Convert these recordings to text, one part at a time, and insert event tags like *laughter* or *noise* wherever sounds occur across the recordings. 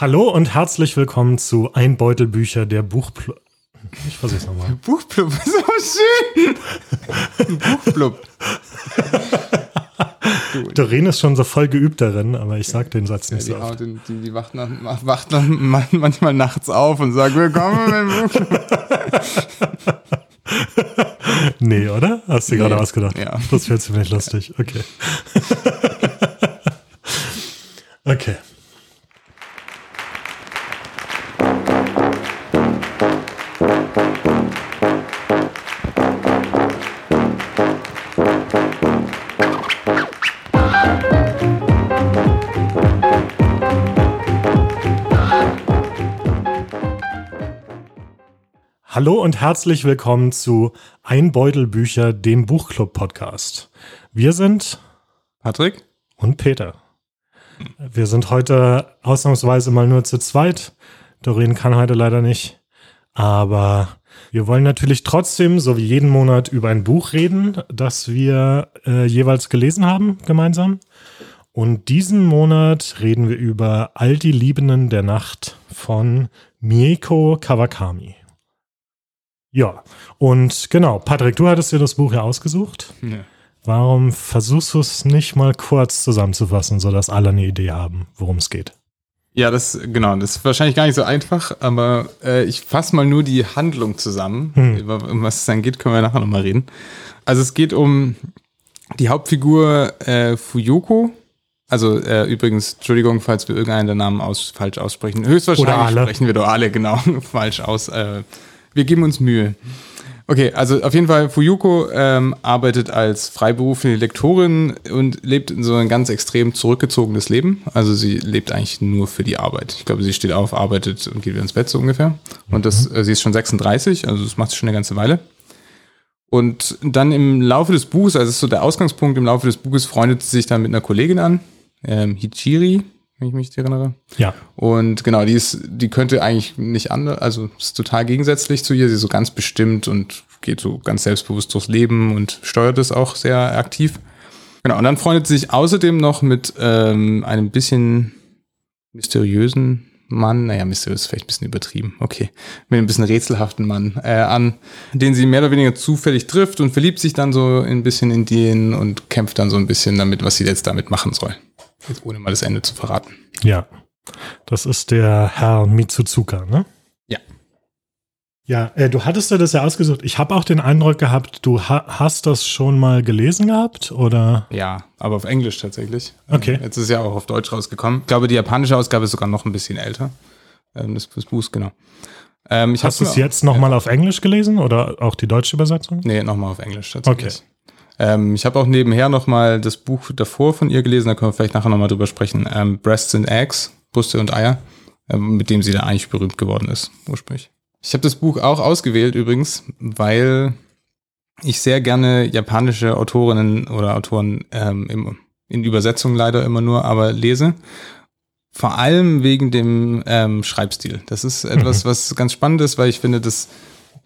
Hallo und herzlich willkommen zu Ein Beutel Bücher der Buchpl Ich versuch's nochmal. Buchblub, so *laughs* schön. Buchblub. *laughs* Doreen ist schon so voll geübt darin, aber ich sag den Satz Ja, nicht die, so oft. den- die, die wacht, nach, wacht man- manchmal nachts auf und sagt, willkommen im Buchblub. *laughs* Nee, oder? Hast du dir Nee. gerade ausgedacht? Ja. Das wäre ziemlich lustig. Okay. okay. Hallo und herzlich willkommen zu Ein Beutel Bücher, dem Buchclub-Podcast. Wir sind Patrick? und Peter. Wir sind heute ausnahmsweise mal nur zu zweit. Doreen kann heute leider nicht. Aber wir wollen natürlich trotzdem, so wie jeden Monat, über ein Buch reden, das wir äh, jeweils gelesen haben, gemeinsam. Und diesen Monat reden wir über All die Liebenden der Nacht von Mieko Kawakami. Ja, und genau, Patrick, du hattest dir das Buch ja ausgesucht. Ja. Warum versuchst du es nicht mal kurz zusammenzufassen, sodass alle eine Idee haben, worum es geht? Ja, das, genau, das ist wahrscheinlich gar nicht so einfach, aber äh, ich fasse mal nur die Handlung zusammen. Hm. Über, um was es dann geht, können wir nachher nochmal reden. Also es geht um die Hauptfigur äh, Fuyoko. Also äh, übrigens, Entschuldigung, falls wir irgendeinen der Namen aus, falsch aussprechen. Höchstwahrscheinlich sprechen wir doch alle genau *laughs* falsch aus. Äh, wir geben uns Mühe. Okay, also auf jeden Fall, Fuyuko ähm, arbeitet als freiberufliche Lektorin und lebt in so ein ganz extrem zurückgezogenes Leben. Also sie lebt eigentlich nur für die Arbeit. Ich glaube, sie steht auf, arbeitet und geht wieder ins Bett so ungefähr. Und das, äh, sie ist schon 36, also das macht sie schon eine ganze Weile. Und dann im Laufe des Buches, also das ist so der Ausgangspunkt, im Laufe des Buches freundet sie sich dann mit einer Kollegin an, ähm, Hichiri, wenn ich mich erinnere. Ja, Und genau, die ist, die könnte eigentlich nicht anders, also ist total gegensätzlich zu ihr. Sie ist so ganz bestimmt und geht so ganz selbstbewusst durchs Leben und steuert es auch sehr aktiv. Genau, und dann freundet sie sich außerdem noch mit ähm, einem bisschen mysteriösen Mann, naja, mysteriös ist vielleicht ein bisschen übertrieben, okay, mit einem bisschen rätselhaften Mann äh, an, den sie mehr oder weniger zufällig trifft und verliebt sich dann so ein bisschen in den und kämpft dann so ein bisschen damit, was sie jetzt damit machen soll. Jetzt ohne mal das Ende zu verraten. ja. Das ist der Herr Mitsuzuka, ne? Ja. Ja, äh, du hattest dir das ja ausgesucht. Ich habe auch den Eindruck gehabt, du ha hast das schon mal gelesen gehabt, oder? Ja, aber auf Englisch tatsächlich. Okay. Ähm, Jetzt ist es ja auch auf Deutsch rausgekommen. Ich glaube, die japanische Ausgabe ist sogar noch ein bisschen älter. Ähm, das, das Buch, genau. Ähm, Hast du es jetzt nochmal auf Englisch gelesen oder auch die deutsche Übersetzung? Nee, nochmal auf Englisch tatsächlich. Ähm, ich habe auch nebenher nochmal das Buch davor von ihr gelesen, da können wir vielleicht nachher nochmal drüber sprechen. Ähm, Breasts and Eggs, Brüste und Eier, ähm, mit dem sie da eigentlich berühmt geworden ist, ursprünglich. Ich habe das Buch auch ausgewählt übrigens, weil ich sehr gerne japanische Autorinnen oder Autoren ähm, im, in Übersetzung leider immer nur, aber lese. Vor allem wegen dem ähm, Schreibstil. Das ist etwas, was ganz spannend ist, weil ich finde, dass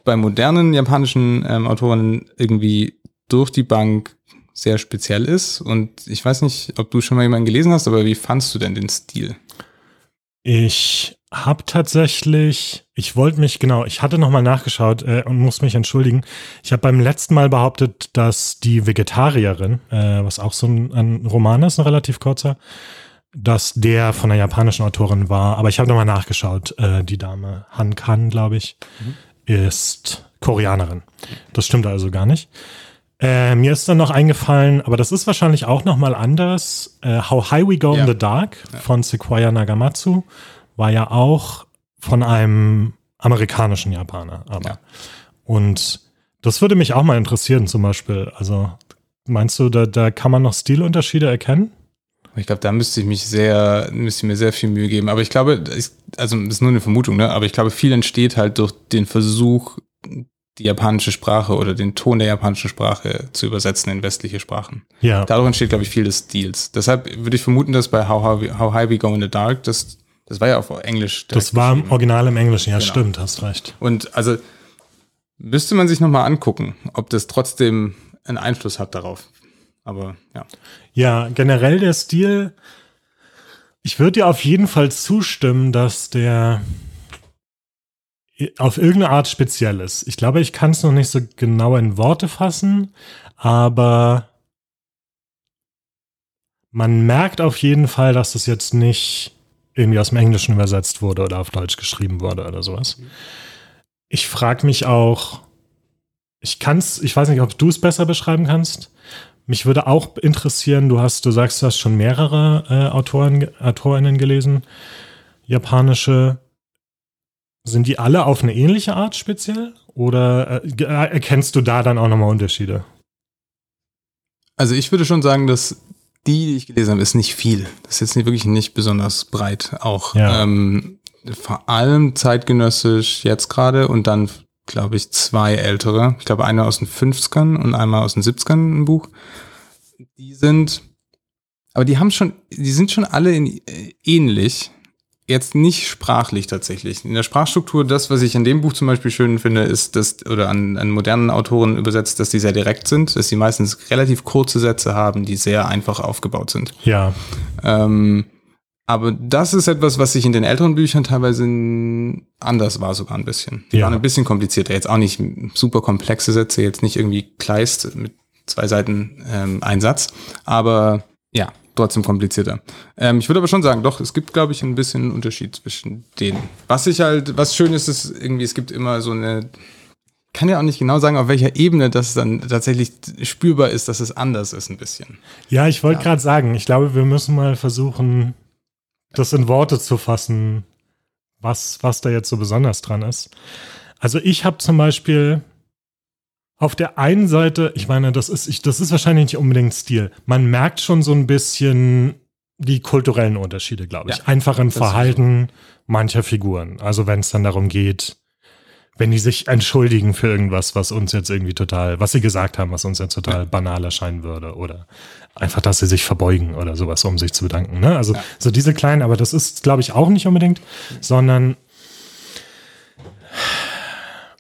bei modernen japanischen ähm, Autorinnen irgendwie durch die Bank sehr speziell ist. Und ich weiß nicht, ob du schon mal jemanden gelesen hast, aber wie fandst du denn den Stil? Ich habe tatsächlich, ich wollte mich, genau, ich hatte nochmal nachgeschaut äh, und muss mich entschuldigen. Ich habe beim letzten Mal behauptet, dass die Vegetarierin, äh, was auch so ein, ein Roman ist, ein relativ kurzer, dass der von einer japanischen Autorin war. Aber ich habe nochmal nachgeschaut. Äh, die Dame Han Kan, glaube ich, ist Koreanerin. Das stimmt also gar nicht. Äh, mir ist dann noch eingefallen, aber das ist wahrscheinlich auch noch mal anders. Äh, How High We Go Ja. in the Dark von Sequoia Nagamatsu war ja auch von einem amerikanischen Japaner. Aber. Ja. Und das würde mich auch mal interessieren, zum Beispiel. Also meinst du, da, da kann man noch Stilunterschiede erkennen? Ich glaube, da müsste ich mich sehr, müsste ich mir sehr viel Mühe geben. Aber ich glaube, also das ist nur eine Vermutung, ne? Aber ich glaube, viel entsteht halt durch den Versuch, die japanische Sprache oder den Ton der japanischen Sprache zu übersetzen in westliche Sprachen. Ja. Dadurch entsteht, glaube ich, viel des Stils. Deshalb würde ich vermuten, dass bei How, High We- How High We Go in the Dark, das, das war ja auf Englisch. Das war im. Original im Englischen, ja, Genau. stimmt, hast recht. Und also müsste man sich nochmal angucken, ob das trotzdem einen Einfluss hat darauf. Aber ja. Ja, generell der Stil Ich würde dir auf jeden Fall zustimmen, dass der auf irgendeine Art speziell ist. Ich glaube, ich kann es noch nicht so genau in Worte fassen, aber man merkt auf jeden Fall, dass das jetzt nicht irgendwie aus dem Englischen übersetzt wurde oder auf Deutsch geschrieben wurde oder sowas. Ich frage mich auch, ich kann's, ich weiß nicht, ob du es besser beschreiben kannst. Mich würde auch interessieren, du hast, du sagst, du hast schon mehrere äh, Autoren, Autorinnen gelesen, japanische. Sind die alle auf eine ähnliche Art speziell? Oder äh, erkennst du da dann auch nochmal Unterschiede? Also ich würde schon sagen, dass die, die ich gelesen habe, ist nicht viel. Das ist jetzt nicht, wirklich nicht besonders breit auch. Ja. Ähm, vor allem zeitgenössisch jetzt gerade und dann, glaube ich, zwei ältere. Ich glaube, eine aus den 50ern und einmal aus den 70ern ein Buch. Die sind, aber die haben schon, die sind schon alle in, äh, ähnlich jetzt nicht sprachlich tatsächlich. In der Sprachstruktur, das, was ich an dem Buch zum Beispiel schön finde, ist, dass, oder an, an modernen Autoren übersetzt, dass die sehr direkt sind, dass sie meistens relativ kurze Sätze haben, die sehr einfach aufgebaut sind. Ja. Ähm, aber das ist etwas, was sich in den älteren Büchern teilweise anders war, sogar ein bisschen. Die ja. waren ein bisschen komplizierter. Jetzt auch nicht super komplexe Sätze, jetzt nicht irgendwie Kleist mit zwei Seiten ähm, Einsatz. Aber ja, trotzdem komplizierter. Ähm, ich würde aber schon sagen, doch, es gibt, glaube ich, ein bisschen einen Unterschied zwischen denen. Was ich halt, was schön ist, ist irgendwie, es gibt immer so eine, kann ja auch nicht genau sagen, auf welcher Ebene das dann tatsächlich spürbar ist, dass es anders ist ein bisschen. Ja, ich wollte ja. gerade sagen, ich glaube, wir müssen mal versuchen, das in Worte zu fassen, was, was da jetzt so besonders dran ist. Also ich habe zum Beispiel auf der einen Seite, ich meine, das ist, ich, das ist wahrscheinlich nicht unbedingt Stil. Man merkt schon so ein bisschen die kulturellen Unterschiede, glaube ich. Ja, Einfach im Verhalten mancher Figuren. Also wenn es dann darum geht, wenn die sich entschuldigen für irgendwas, was uns jetzt irgendwie total, was sie gesagt haben, was uns jetzt total ja. banal erscheinen würde. Oder einfach, dass sie sich verbeugen oder sowas, um sich zu bedanken. Ne? Also ja. so diese kleinen, aber das ist, glaube ich, auch nicht unbedingt, sondern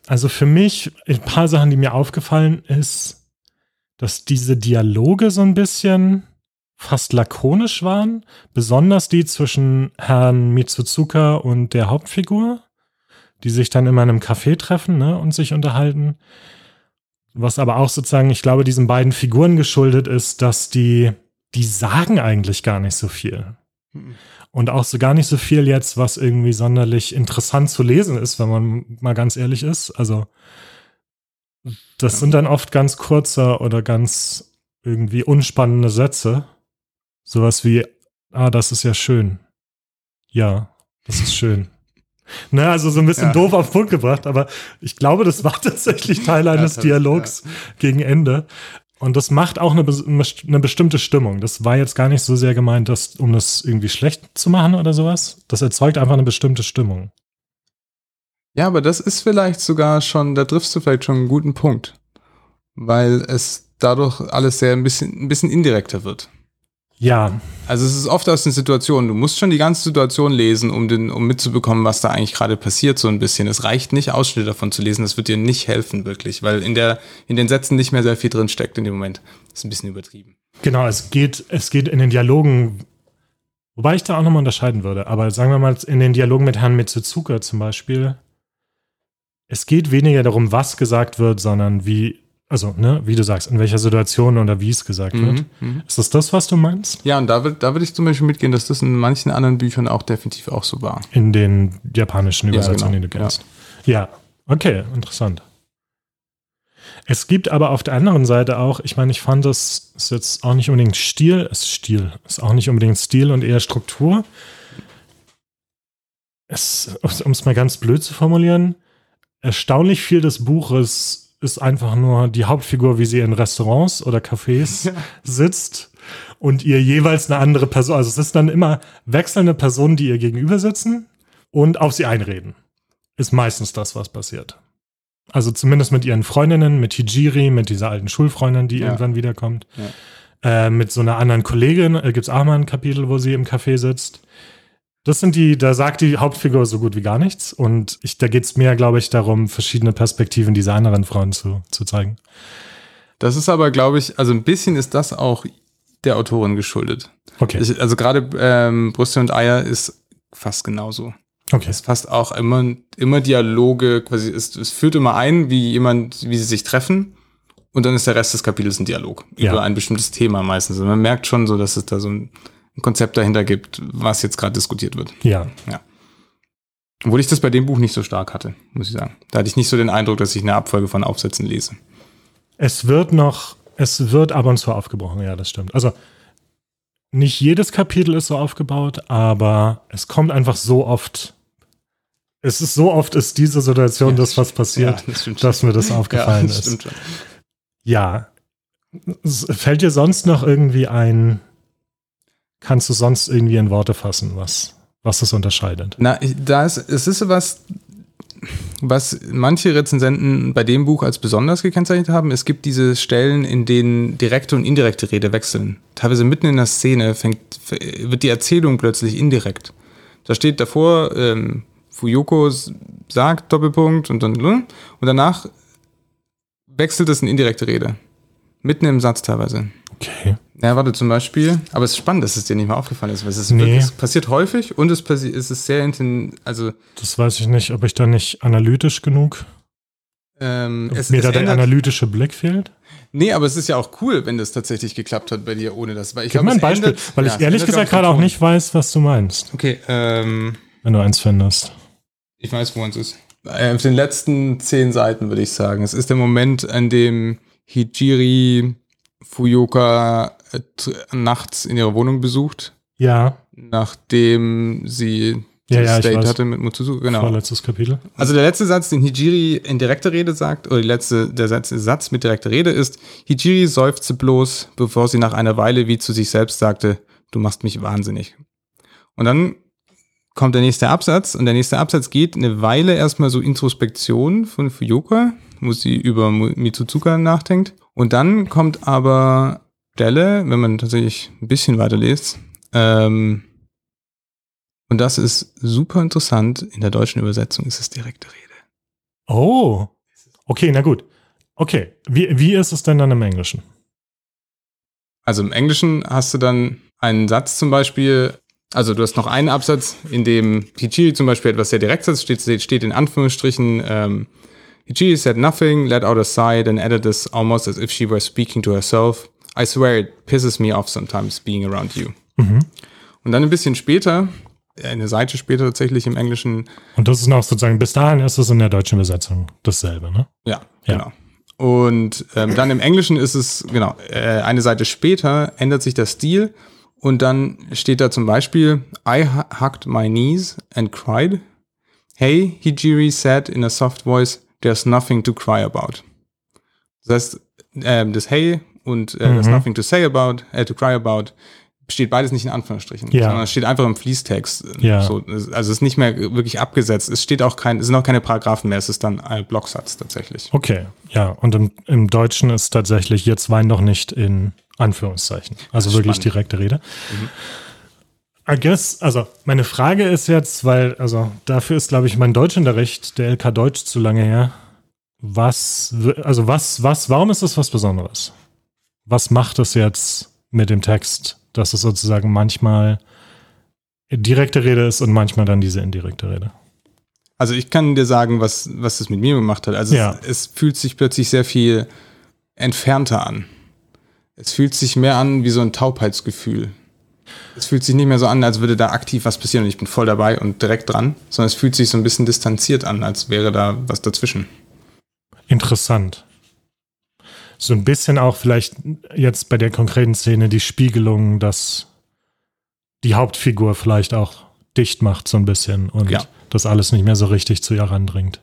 also für mich, ein paar Sachen, die mir aufgefallen ist, dass diese Dialoge so ein bisschen fast lakonisch waren, besonders die zwischen Herrn Mitsuzuka und der Hauptfigur, die sich dann immer in einem Café treffen ne, und sich unterhalten. Was aber auch sozusagen, ich glaube, diesen beiden Figuren geschuldet ist, dass die, die sagen eigentlich gar nicht so viel. Und auch so gar nicht so viel jetzt, was irgendwie sonderlich interessant zu lesen ist, wenn man mal ganz ehrlich ist. Also, das ja. sind dann oft ganz kurze oder ganz irgendwie unspannende Sätze. Sowas wie, ah, das ist ja schön. Ja, das ist schön. Ne, also so ein bisschen ja. doof auf den Punkt gebracht, aber ich glaube, das war *laughs* tatsächlich Teil eines ja, Dialogs gegen Ende. Und das macht auch eine, eine, bestimmte Stimmung. Das war jetzt gar nicht so sehr gemeint, dass, um das irgendwie schlecht zu machen oder sowas. Das erzeugt einfach eine bestimmte Stimmung. Ja, aber das ist vielleicht sogar schon, da triffst du vielleicht schon einen guten Punkt. Weil es dadurch alles sehr ein bisschen, ein bisschen indirekter wird. Ja. Also es ist oft aus den Situationen, du musst schon die ganze Situation lesen, um, den, um mitzubekommen, was da eigentlich gerade passiert, so ein bisschen. Es reicht nicht, Ausschnitte davon zu lesen, das wird dir nicht helfen, wirklich, weil in, der, in den Sätzen nicht mehr sehr viel drin steckt in dem Moment. Das ist ein bisschen übertrieben. Genau, es geht, es geht in den Dialogen, wobei ich da auch nochmal unterscheiden würde, aber sagen wir mal, in den Dialogen mit Herrn Mitsuzuka zum Beispiel, es geht weniger darum, was gesagt wird, sondern wie also, ne, wie du sagst, in welcher Situation oder wie es gesagt mhm, wird. Mhm. Ist das das, was du meinst? Ja, und da, würde da würd ich zum Beispiel mitgehen, dass das in manchen anderen Büchern auch definitiv auch so war. In den japanischen Übersetzungen, ja, genau. die du kennst. Ja. ja, okay, interessant. Es gibt aber auf der anderen Seite auch, ich meine, ich fand das ist jetzt auch nicht unbedingt Stil, ist Stil, ist auch nicht unbedingt Stil und eher Struktur. um es mal ganz blöd zu formulieren, erstaunlich viel des Buches ist einfach nur die Hauptfigur, wie sie in Restaurants oder Cafés ja. sitzt und ihr jeweils eine andere Person, also es ist dann immer wechselnde Personen, die ihr gegenüber sitzen und auf sie einreden. Ist meistens das, was passiert. Also zumindest mit ihren Freundinnen, mit Hijiri, mit dieser alten Schulfreundin, die ja. irgendwann wiederkommt. Ja. Äh, mit so einer anderen Kollegin äh, gibt es auch mal ein Kapitel, wo sie im Café sitzt. Das sind die, da sagt die Hauptfigur so gut wie gar nichts. Und ich, da geht es mehr, glaube ich, darum, verschiedene Perspektiven dieser anderen Frauen zu, zu zeigen. Das ist aber, glaube ich, also ein bisschen ist das auch der Autorin geschuldet. Okay. Ich, also gerade ähm, Brüste und Eier ist fast genauso. Okay. Es fast auch immer, immer Dialoge, quasi, es, es führt immer ein, wie jemand, wie sie sich treffen. Und dann ist der Rest des Kapitels ein Dialog Ja. über ein bestimmtes Thema meistens. Und man merkt schon so, dass es da so ein, ein Konzept dahinter gibt, was jetzt gerade diskutiert wird. Ja. Obwohl ich das bei dem Buch nicht so stark hatte, muss ich sagen. Da hatte ich nicht so den Eindruck, dass ich eine Abfolge von Aufsätzen lese. Es wird noch, es wird ab und zu aufgebrochen, ja, das stimmt. Also nicht jedes Kapitel ist so aufgebaut, aber es kommt einfach so oft. Es ist so oft ist diese Situation, Ja, dass was passiert, Ja, das dass mir das aufgefallen das ist. Ja. Fällt dir sonst noch irgendwie ein, kannst du sonst irgendwie in Worte fassen, was, was das unterscheidet? Na, da ist, es ist was, was manche Rezensenten bei dem Buch als besonders gekennzeichnet haben. Es gibt diese Stellen, in denen direkte und indirekte Rede wechseln. Teilweise mitten in der Szene fängt, wird die Erzählung plötzlich indirekt. Da steht davor, ähm, Fuyoko sagt Doppelpunkt und dann, und danach wechselt es in indirekte Rede. Mitten im Satz teilweise. Okay. Ja, warte, zum Beispiel, aber es ist spannend, dass es dir nicht mal aufgefallen ist, weil es, ist Nee. wirklich, es passiert häufig und es, passi es ist sehr intensiv, also Das weiß ich nicht, ob ich da nicht analytisch genug, ähm, es, mir es da der analytische Blick fehlt. Nee, aber es ist ja auch cool, wenn das tatsächlich geklappt hat bei dir ohne das. Weil ich Gib glaube, mir ein Beispiel, ändert- weil ja, ich ehrlich gesagt glaub gerade auch nicht weiß, was du meinst. Okay, ähm, wenn du eins findest. ich weiß, wo es ist. Äh, auf den letzten zehn Seiten würde ich sagen. Es ist der Moment, an dem Hijiri Fuyoka äh, nachts in ihrer Wohnung besucht, Ja, nachdem sie Ja, ja, ich Date weiß. hatte mit Mutsuzu. Genau. vorletztes Kapitel. Also der letzte Satz, den Hijiri in direkter Rede sagt, oder die letzte, der Satz, Satz mit direkter Rede ist, Hijiri seufzte bloß, bevor sie nach einer Weile wie zu sich selbst sagte, du machst mich wahnsinnig. Und dann kommt der nächste Absatz und der nächste Absatz geht eine Weile erstmal so Introspektion von Fuyoka, wo sie über Mitsuzuka nachdenkt. Und dann kommt aber Stelle, wenn man tatsächlich ein bisschen weiter liest, ähm, und das ist super interessant. In der deutschen Übersetzung ist es direkte Rede. Oh, okay, na gut. Okay, wie, wie ist es denn dann im Englischen? Also im Englischen hast du dann einen Satz zum Beispiel, also du hast noch einen Absatz, in dem Hichiri zum Beispiel etwas sehr direkt sagt, steht, steht in Anführungsstrichen, ähm, Hichiri said nothing, let out a sigh, then added this almost as if she were speaking to herself. I swear it pisses me off sometimes being around you. Mhm. Und dann ein bisschen später, äh, eine Seite später tatsächlich im Englischen, Und das ist noch sozusagen, bis dahin ist es in der deutschen Übersetzung dasselbe, ne? Ja, Ja. genau. Und ähm, dann im Englischen ist es, genau, äh, eine Seite später ändert sich der Stil und dann steht da zum Beispiel, I hu- hugged my knees and cried. Hey, Hijiri said in a soft voice, there's nothing to cry about. Das heißt, ähm, das Hey und äh, there's Mhm. nothing to say about, äh, to cry about, steht beides nicht in Anführungsstrichen, Ja. sondern es steht einfach im Fließtext. Ja. So, also es ist nicht mehr wirklich abgesetzt. Es steht auch kein, es sind auch keine Paragraphen mehr, es ist dann ein Blocksatz tatsächlich. Okay, ja. Und im, im Deutschen ist tatsächlich jetzt Wein doch nicht in Anführungszeichen. Also wirklich spannend. direkte Rede. Mhm. I guess, also meine Frage ist jetzt, weil, also dafür ist, glaube ich, mein Deutschunterricht, der LK Deutsch, zu lange her. Was, also was, was, warum ist das was Besonderes? Was macht es jetzt mit dem Text, dass es sozusagen manchmal direkte Rede ist und manchmal dann diese indirekte Rede? Also ich kann dir sagen, was, was das mit mir gemacht hat. Also Ja. es, es fühlt sich plötzlich sehr viel entfernter an. Es fühlt sich mehr an wie so ein Taubheitsgefühl. Es fühlt sich nicht mehr so an, als würde da aktiv was passieren und ich bin voll dabei und direkt dran, sondern es fühlt sich so ein bisschen distanziert an, als wäre da was dazwischen. Interessant. So ein bisschen auch vielleicht jetzt bei der konkreten Szene die Spiegelung, dass die Hauptfigur vielleicht auch dicht macht so ein bisschen und Ja. das alles nicht mehr so richtig zu ihr randringt.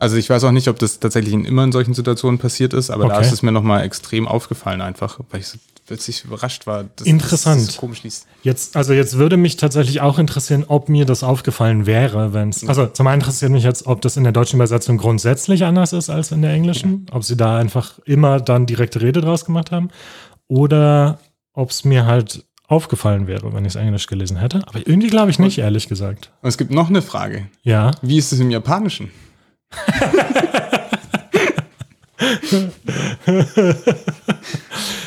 Also ich weiß auch nicht, ob das tatsächlich immer in solchen Situationen passiert ist, aber da Okay. ist es mir nochmal extrem aufgefallen einfach, weil ich so plötzlich überrascht war, dass Interessant. das so komisch liest. Jetzt, also jetzt würde mich tatsächlich auch interessieren, ob mir das aufgefallen wäre, wenn es. Also zum einen interessiert mich jetzt, ob das in der deutschen Übersetzung grundsätzlich anders ist als in der englischen, ob sie da einfach immer dann direkte Rede draus gemacht haben, oder ob es mir halt aufgefallen wäre, wenn ich es Englisch gelesen hätte. Aber irgendwie glaube ich nicht, ehrlich gesagt. Und es gibt noch eine Frage. Ja. Wie ist es im Japanischen? *laughs*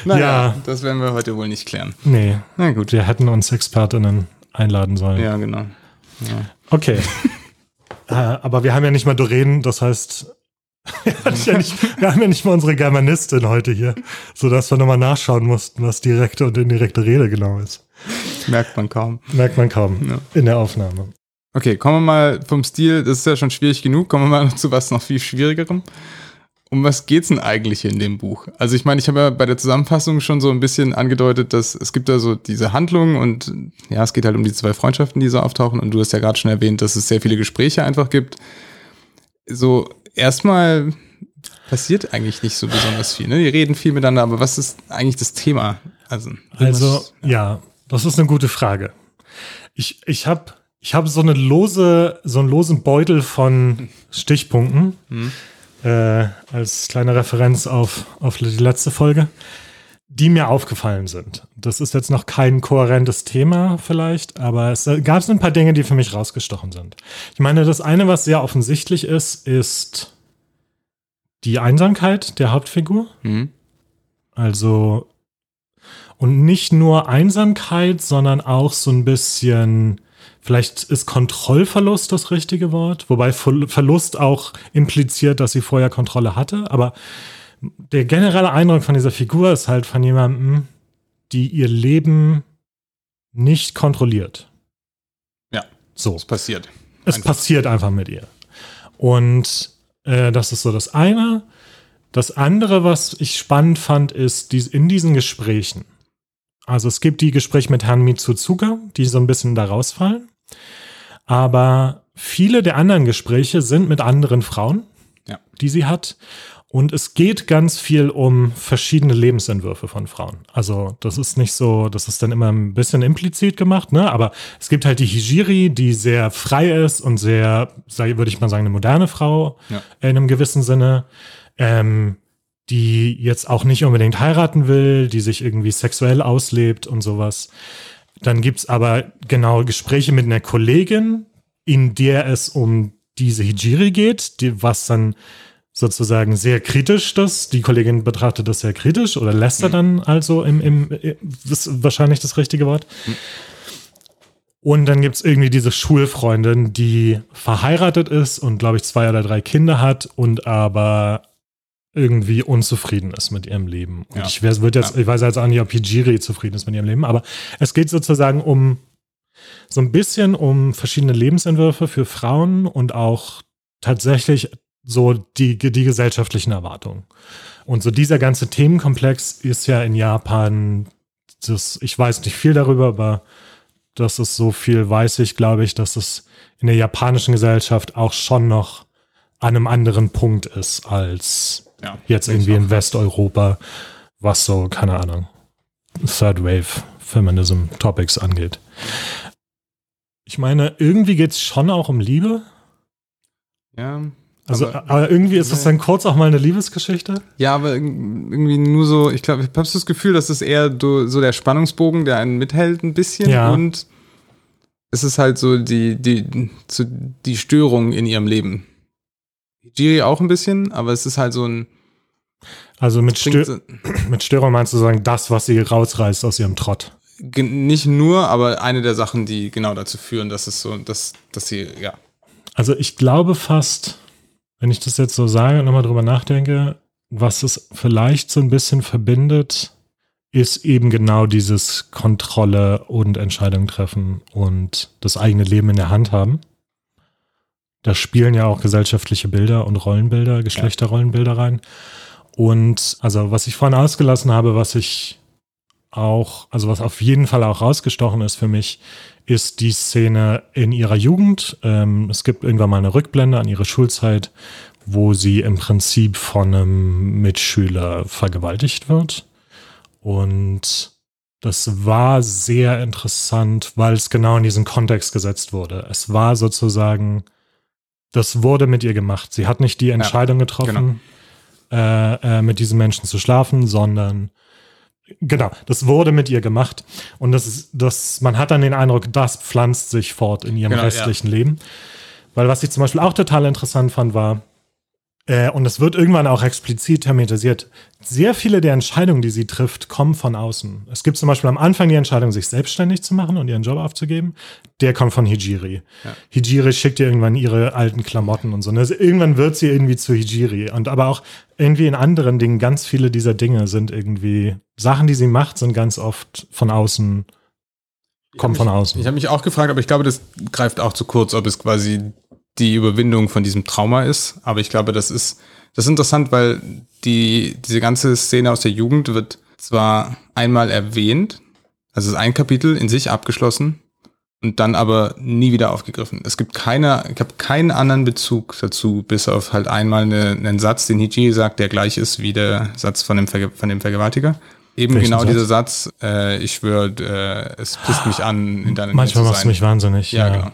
Naja, ja. das werden wir heute wohl nicht klären. Nee. Na gut. Wir hätten uns Expertinnen einladen sollen. Ja, genau. Ja. Okay. *laughs* äh, aber wir haben ja nicht mal Doreen, das heißt, *laughs* ja nicht, wir haben ja nicht mal unsere Germanistin heute hier, sodass wir nochmal nachschauen mussten, was direkte und indirekte Rede genau ist. Merkt man kaum. Merkt man kaum ja. in der Aufnahme. Okay, kommen wir mal vom Stil, das ist ja schon schwierig genug, kommen wir mal zu was noch viel schwierigerem. Um was geht's denn eigentlich in dem Buch? Also ich meine, ich habe ja bei der Zusammenfassung schon so ein bisschen angedeutet, dass es gibt da so diese Handlung und ja, es geht halt um die zwei Freundschaften, die so auftauchen und du hast ja gerade schon erwähnt, dass es sehr viele Gespräche einfach gibt. So erstmal passiert eigentlich nicht so besonders viel. Ne? Die reden viel miteinander, aber was ist eigentlich das Thema? Also, also ja, das ist eine gute Frage. Ich, ich habe ich hab so eine lose, so einen losen Beutel von Stichpunkten hm. Äh, als kleine Referenz auf, auf die letzte Folge, die mir aufgefallen sind. Das ist jetzt noch kein kohärentes Thema vielleicht, aber es gab ein paar Dinge, die für mich rausgestochen sind. Ich meine, das eine, was sehr offensichtlich ist, ist die Einsamkeit der Hauptfigur. Mhm. Also, und nicht nur Einsamkeit, sondern auch so ein bisschen, vielleicht ist Kontrollverlust das richtige Wort, wobei Verlust auch impliziert, dass sie vorher Kontrolle hatte, aber der generelle Eindruck von dieser Figur ist halt von jemandem, die ihr Leben nicht kontrolliert. Ja. So. Es passiert. Es einfach. passiert einfach mit ihr. Und äh, das ist so das eine. Das andere, was ich spannend fand, ist dies, in diesen Gesprächen. Also es gibt die Gespräche mit Herrn Mitsuzuka, die so ein bisschen da rausfallen. Aber viele der anderen Gespräche sind mit anderen Frauen, ja. die sie hat. Und es geht ganz viel um verschiedene Lebensentwürfe von Frauen. Also das ist nicht so, das ist dann immer ein bisschen implizit gemacht, ne? Aber es gibt halt die Hijiri, die sehr frei ist und sehr, würde ich mal sagen, eine moderne Frau ja. in einem gewissen Sinne, ähm, die jetzt auch nicht unbedingt heiraten will, die sich irgendwie sexuell auslebt und sowas. Dann gibt's aber genau Gespräche mit einer Kollegin, in der es um diese Hijiri geht, die, was dann sozusagen sehr kritisch das. Die Kollegin betrachtet das sehr kritisch oder lässt er mhm. dann also im, im, ist wahrscheinlich das richtige Wort. Mhm. Und dann gibt es irgendwie diese Schulfreundin, die verheiratet ist und, glaube ich, zwei oder drei Kinder hat und aber irgendwie unzufrieden ist mit ihrem Leben. Und ja. ich, wird jetzt, ja. ich weiß jetzt auch nicht, ob Hijiri zufrieden ist mit ihrem Leben, aber es geht sozusagen um so ein bisschen um verschiedene Lebensentwürfe für Frauen und auch tatsächlich so die, die gesellschaftlichen Erwartungen. Und so dieser ganze Themenkomplex ist ja in Japan, das, ich weiß nicht viel darüber, aber das ist so viel, weiß ich, glaube ich, dass es in der japanischen Gesellschaft auch schon noch an einem anderen Punkt ist als ja, jetzt irgendwie in Westeuropa, was so, keine Ahnung, Third Wave Feminism Topics angeht. Ich meine, irgendwie geht es schon auch um Liebe. Ja, also, aber, aber irgendwie ist das dann kurz auch mal eine Liebesgeschichte? Ja, aber irgendwie nur so, ich glaube, ich habe das Gefühl, dass es eher so der Spannungsbogen, der einen mithält ein bisschen ja. und es ist halt so die, die, so die Störung in ihrem Leben. Jiri auch ein bisschen, aber es ist halt so ein. Also mit, Stö *clears throat* mit Störung meinst du sagen, das, was sie rausreißt aus ihrem Trott? Nicht nur, aber eine der Sachen, die genau dazu führen, dass es so, dass, dass sie, ja. Also ich glaube fast, wenn ich das jetzt so sage und nochmal drüber nachdenke, was es vielleicht so ein bisschen verbindet, ist eben genau dieses Kontrolle und Entscheidung treffen und das eigene Leben in der Hand haben. Da spielen ja auch gesellschaftliche Bilder und Rollenbilder, Geschlechterrollenbilder rein. Und also, was ich vorhin ausgelassen habe, was ich auch, also was auf jeden Fall auch rausgestochen ist für mich, ist die Szene in ihrer Jugend. Ähm, es gibt irgendwann mal eine Rückblende an ihre Schulzeit, wo sie im Prinzip von einem Mitschüler vergewaltigt wird. Und das war sehr interessant, weil es genau in diesen Kontext gesetzt wurde. Es war sozusagen, das wurde mit ihr gemacht. Sie hat nicht die Entscheidung ja, getroffen, genau. äh, äh, mit diesen Menschen zu schlafen, sondern Genau, das wurde mit ihr gemacht. Und das ist, das, man hat dann den Eindruck, das pflanzt sich fort in ihrem genau, restlichen ja. Leben. Weil was ich zum Beispiel auch total interessant fand, war, Äh, und es wird irgendwann auch explizit thematisiert. Sehr viele der Entscheidungen, die sie trifft, kommen von außen. Es gibt zum Beispiel am Anfang die Entscheidung, sich selbstständig zu machen und ihren Job aufzugeben. Der kommt von Hijiri. Ja. Hijiri schickt ihr irgendwann ihre alten Klamotten und so. Also irgendwann wird sie irgendwie zu Hijiri. Und aber auch irgendwie in anderen Dingen, ganz viele dieser Dinge sind irgendwie Sachen, die sie macht, sind ganz oft von außen kommt von außen. Ich habe mich auch gefragt, aber ich glaube, das greift auch zu kurz, ob es quasi die Überwindung von diesem Trauma ist. Aber ich glaube, das ist, das ist interessant, weil die, diese ganze Szene aus der Jugend wird zwar einmal erwähnt, also ist ein Kapitel in sich abgeschlossen und dann aber nie wieder aufgegriffen. Es gibt keine, ich habe keinen anderen Bezug dazu, bis auf halt einmal eine, einen Satz, den Hichi sagt, der gleich ist wie der Satz von dem, Verge von dem Vergewaltiger. Eben Welchen genau Satz? dieser Satz, äh, ich schwöre, äh, es pisst mich an, in deiner Manchmal machst du mich wahnsinnig. Ja, ja. genau.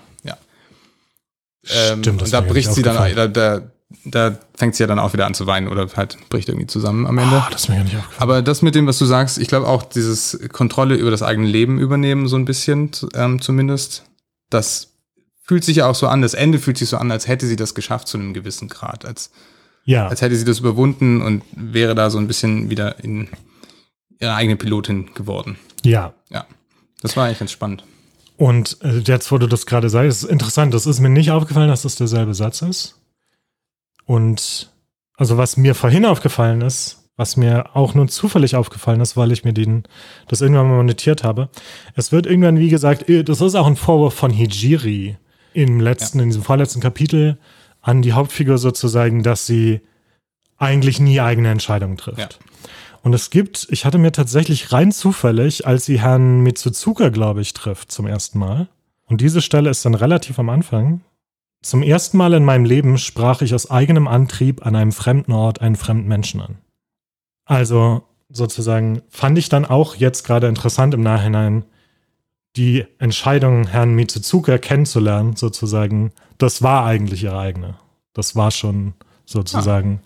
Ähm, Stimmt, und da bricht sie dann, da, da, da fängt sie ja dann auch wieder an zu weinen oder halt bricht irgendwie zusammen am Ende. Oh, das ist mir ja nicht aufgefallen. Aber das mit dem, was du sagst, ich glaube auch dieses Kontrolle über das eigene Leben übernehmen, so ein bisschen ähm, zumindest, das fühlt sich ja auch so an, das Ende fühlt sich so an, als hätte sie das geschafft zu einem gewissen Grad, als, ja. als hätte sie das überwunden und wäre da so ein bisschen wieder in ihre eigene Pilotin geworden. Ja. Ja. Das war eigentlich ganz spannend. Und äh, jetzt, wo du das gerade sagst, ist interessant. Das ist mir nicht aufgefallen, dass das derselbe Satz ist. Und also was mir vorhin aufgefallen ist, was mir auch nur zufällig aufgefallen ist, weil ich mir den, das irgendwann mal notiert habe. Es wird irgendwann, wie gesagt, äh, das ist auch ein Vorwurf von Hijiri im letzten, ja. in diesem vorletzten Kapitel an die Hauptfigur sozusagen, dass sie eigentlich nie eigene Entscheidungen trifft. Ja. Und es gibt, ich hatte mir tatsächlich rein zufällig, als sie Herrn Mitsuzuka, glaube ich, trifft zum ersten Mal. Und diese Stelle ist dann relativ am Anfang. Zum ersten Mal in meinem Leben sprach ich aus eigenem Antrieb an einem fremden Ort einen fremden Menschen an. Also sozusagen fand ich dann auch jetzt gerade interessant im Nachhinein, die Entscheidung, Herrn Mitsuzuka kennenzulernen, sozusagen, das war eigentlich ihre eigene. Das war schon sozusagen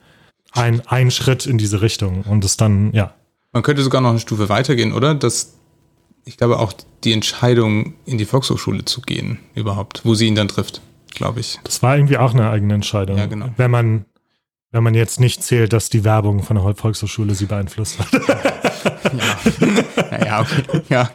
ein, ein Schritt in diese Richtung und es dann, ja. Man könnte sogar noch eine Stufe weitergehen, oder? Dass ich glaube auch die Entscheidung, in die Volkshochschule zu gehen, überhaupt, wo sie ihn dann trifft, glaube ich. Das war irgendwie auch eine eigene Entscheidung. Ja, genau. Wenn man, wenn man jetzt nicht zählt, dass die Werbung von der Volkshochschule sie beeinflusst hat. ja. *laughs* Naja, okay. Ja.